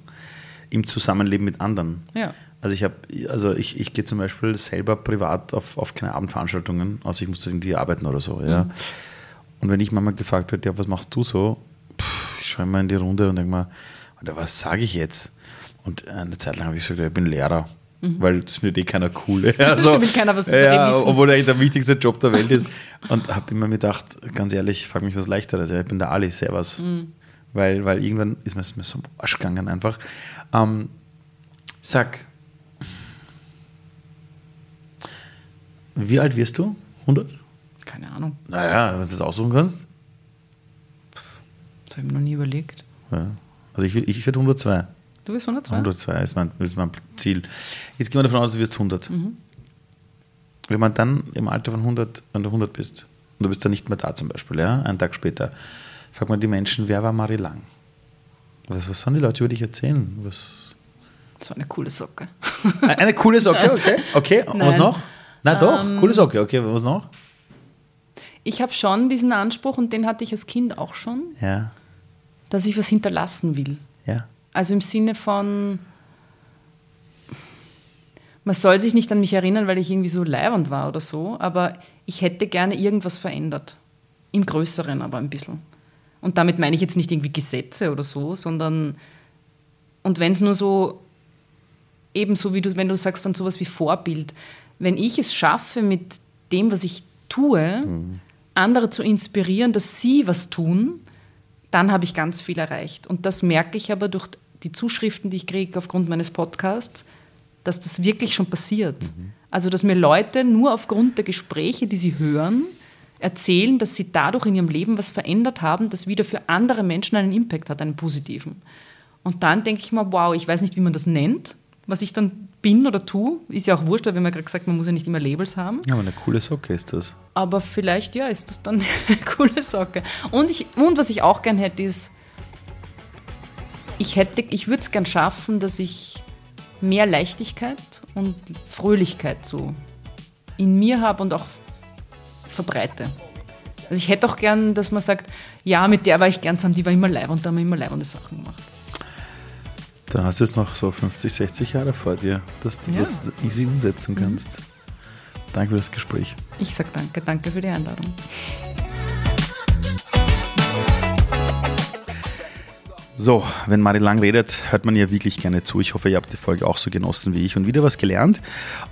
im Zusammenleben mit anderen. Ja. Also ich habe, also ich, ich gehe zum Beispiel selber privat auf, auf keine Abendveranstaltungen, außer ich muss irgendwie arbeiten oder so. Ja. Mhm. Und wenn ich manchmal gefragt werde, ja, was machst du so? Puh, ich schaue immer in die Runde und denke mal, was sage ich jetzt? Und eine Zeit lang habe ich gesagt, ich bin Lehrer. Mhm. Weil das findet eh keiner cool. [laughs] [laughs] Also, will keiner was ja, Obwohl er eigentlich der wichtigste Job der Welt ist. Und habe immer mir gedacht, ganz ehrlich, frag mich was leichteres. Ich bin der Ali, servus. Mhm. Weil, weil irgendwann ist mir, ist mir so am Arsch gegangen einfach. Ähm, sag, wie alt wirst du? 100? Keine Ahnung. Naja, wenn du das aussuchen kannst. Das habe ich mir noch nie überlegt. Ja. Also ich, ich werde 102. Du bist 102? 102 ist mein, ist mein Ziel. Jetzt gehen wir davon aus, du wirst 100. Mhm. Wenn man dann im Alter von 100, wenn du 100 bist und du bist dann nicht mehr da zum Beispiel, ja, einen Tag später, fragt man die Menschen, wer war Marie Lang? Was, was sollen die Leute über dich erzählen? Was? Das war eine coole Socke. [laughs] Eine coole Socke, okay. Okay, und was noch? Na doch, ähm, coole Socke, okay, was noch? Ich habe schon diesen Anspruch und den hatte ich als Kind auch schon, ja. dass ich was hinterlassen will. Ja. Also im Sinne von, man soll sich nicht an mich erinnern, weil ich irgendwie so leibend war oder so, aber ich hätte gerne irgendwas verändert. Im Größeren aber ein bisschen. Und damit meine ich jetzt nicht irgendwie Gesetze oder so, sondern, und wenn es nur so, ebenso wie du, wenn du sagst, dann sowas wie Vorbild, wenn ich es schaffe, mit dem, was ich tue, mhm. andere zu inspirieren, dass sie was tun, dann habe ich ganz viel erreicht. Und das merke ich aber durch die Zuschriften, die ich kriege aufgrund meines Podcasts, dass das wirklich schon passiert. Mhm. Also, dass mir Leute nur aufgrund der Gespräche, die sie hören, erzählen, dass sie dadurch in ihrem Leben was verändert haben, das wieder für andere Menschen einen Impact hat, einen positiven. Und dann denke ich mir, wow, ich weiß nicht, wie man das nennt, was ich dann bin oder tue. Ist ja auch wurscht, weil wir haben ja gerade gesagt, man muss ja nicht immer Labels haben. Ja, aber eine coole Socke ist das. Aber vielleicht, ja, ist das dann [laughs] eine coole Socke. Und, ich, und was ich auch gern hätte, ist, ich, ich würde es gern schaffen, dass ich mehr Leichtigkeit und Fröhlichkeit so in mir habe und auch verbreite. Also ich hätte auch gern, dass man sagt, ja, mit der war ich gern zusammen, die war immer live und da haben wir immer leibende Sachen gemacht. Da hast du es noch so 50, 60 Jahre vor dir, dass du ja. das easy umsetzen kannst. Mhm. Danke für das Gespräch. Ich sag danke, danke für die Einladung. So, wenn Mari Lang redet, hört man ihr wirklich gerne zu. Ich hoffe, ihr habt die Folge auch so genossen wie ich und wieder was gelernt.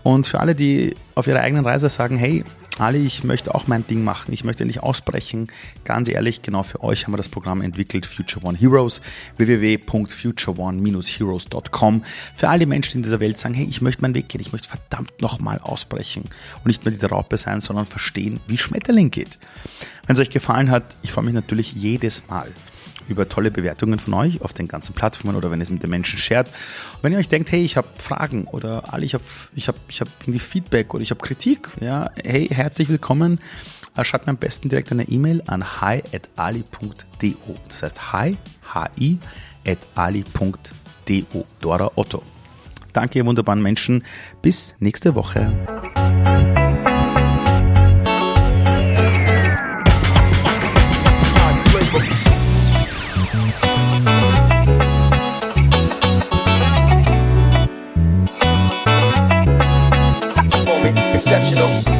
Und für alle, die auf ihrer eigenen Reise sagen, hey, Ali, ich möchte auch mein Ding machen, ich möchte nicht ausbrechen. Ganz ehrlich, genau für euch haben wir das Programm entwickelt, Future One Heroes, www.futureone-heroes.com. Für all die Menschen in dieser Welt sagen, hey, ich möchte meinen Weg gehen, ich möchte verdammt nochmal ausbrechen und nicht mehr die Raupe sein, sondern verstehen, wie Schmetterling geht. Wenn es euch gefallen hat, ich freue mich natürlich jedes Mal über tolle Bewertungen von euch auf den ganzen Plattformen oder wenn ihr es mit den Menschen shared. Und wenn ihr euch denkt, hey, ich habe Fragen oder ich habe ich hab, ich hab irgendwie Feedback oder ich habe Kritik, ja, hey, herzlich willkommen. Äh, schreibt mir am besten direkt eine E-Mail an hi.ali.do. Das heißt hi, hi, at ali.do. Dora Otto. Danke, ihr wunderbaren Menschen. Bis nächste Woche. exceptional.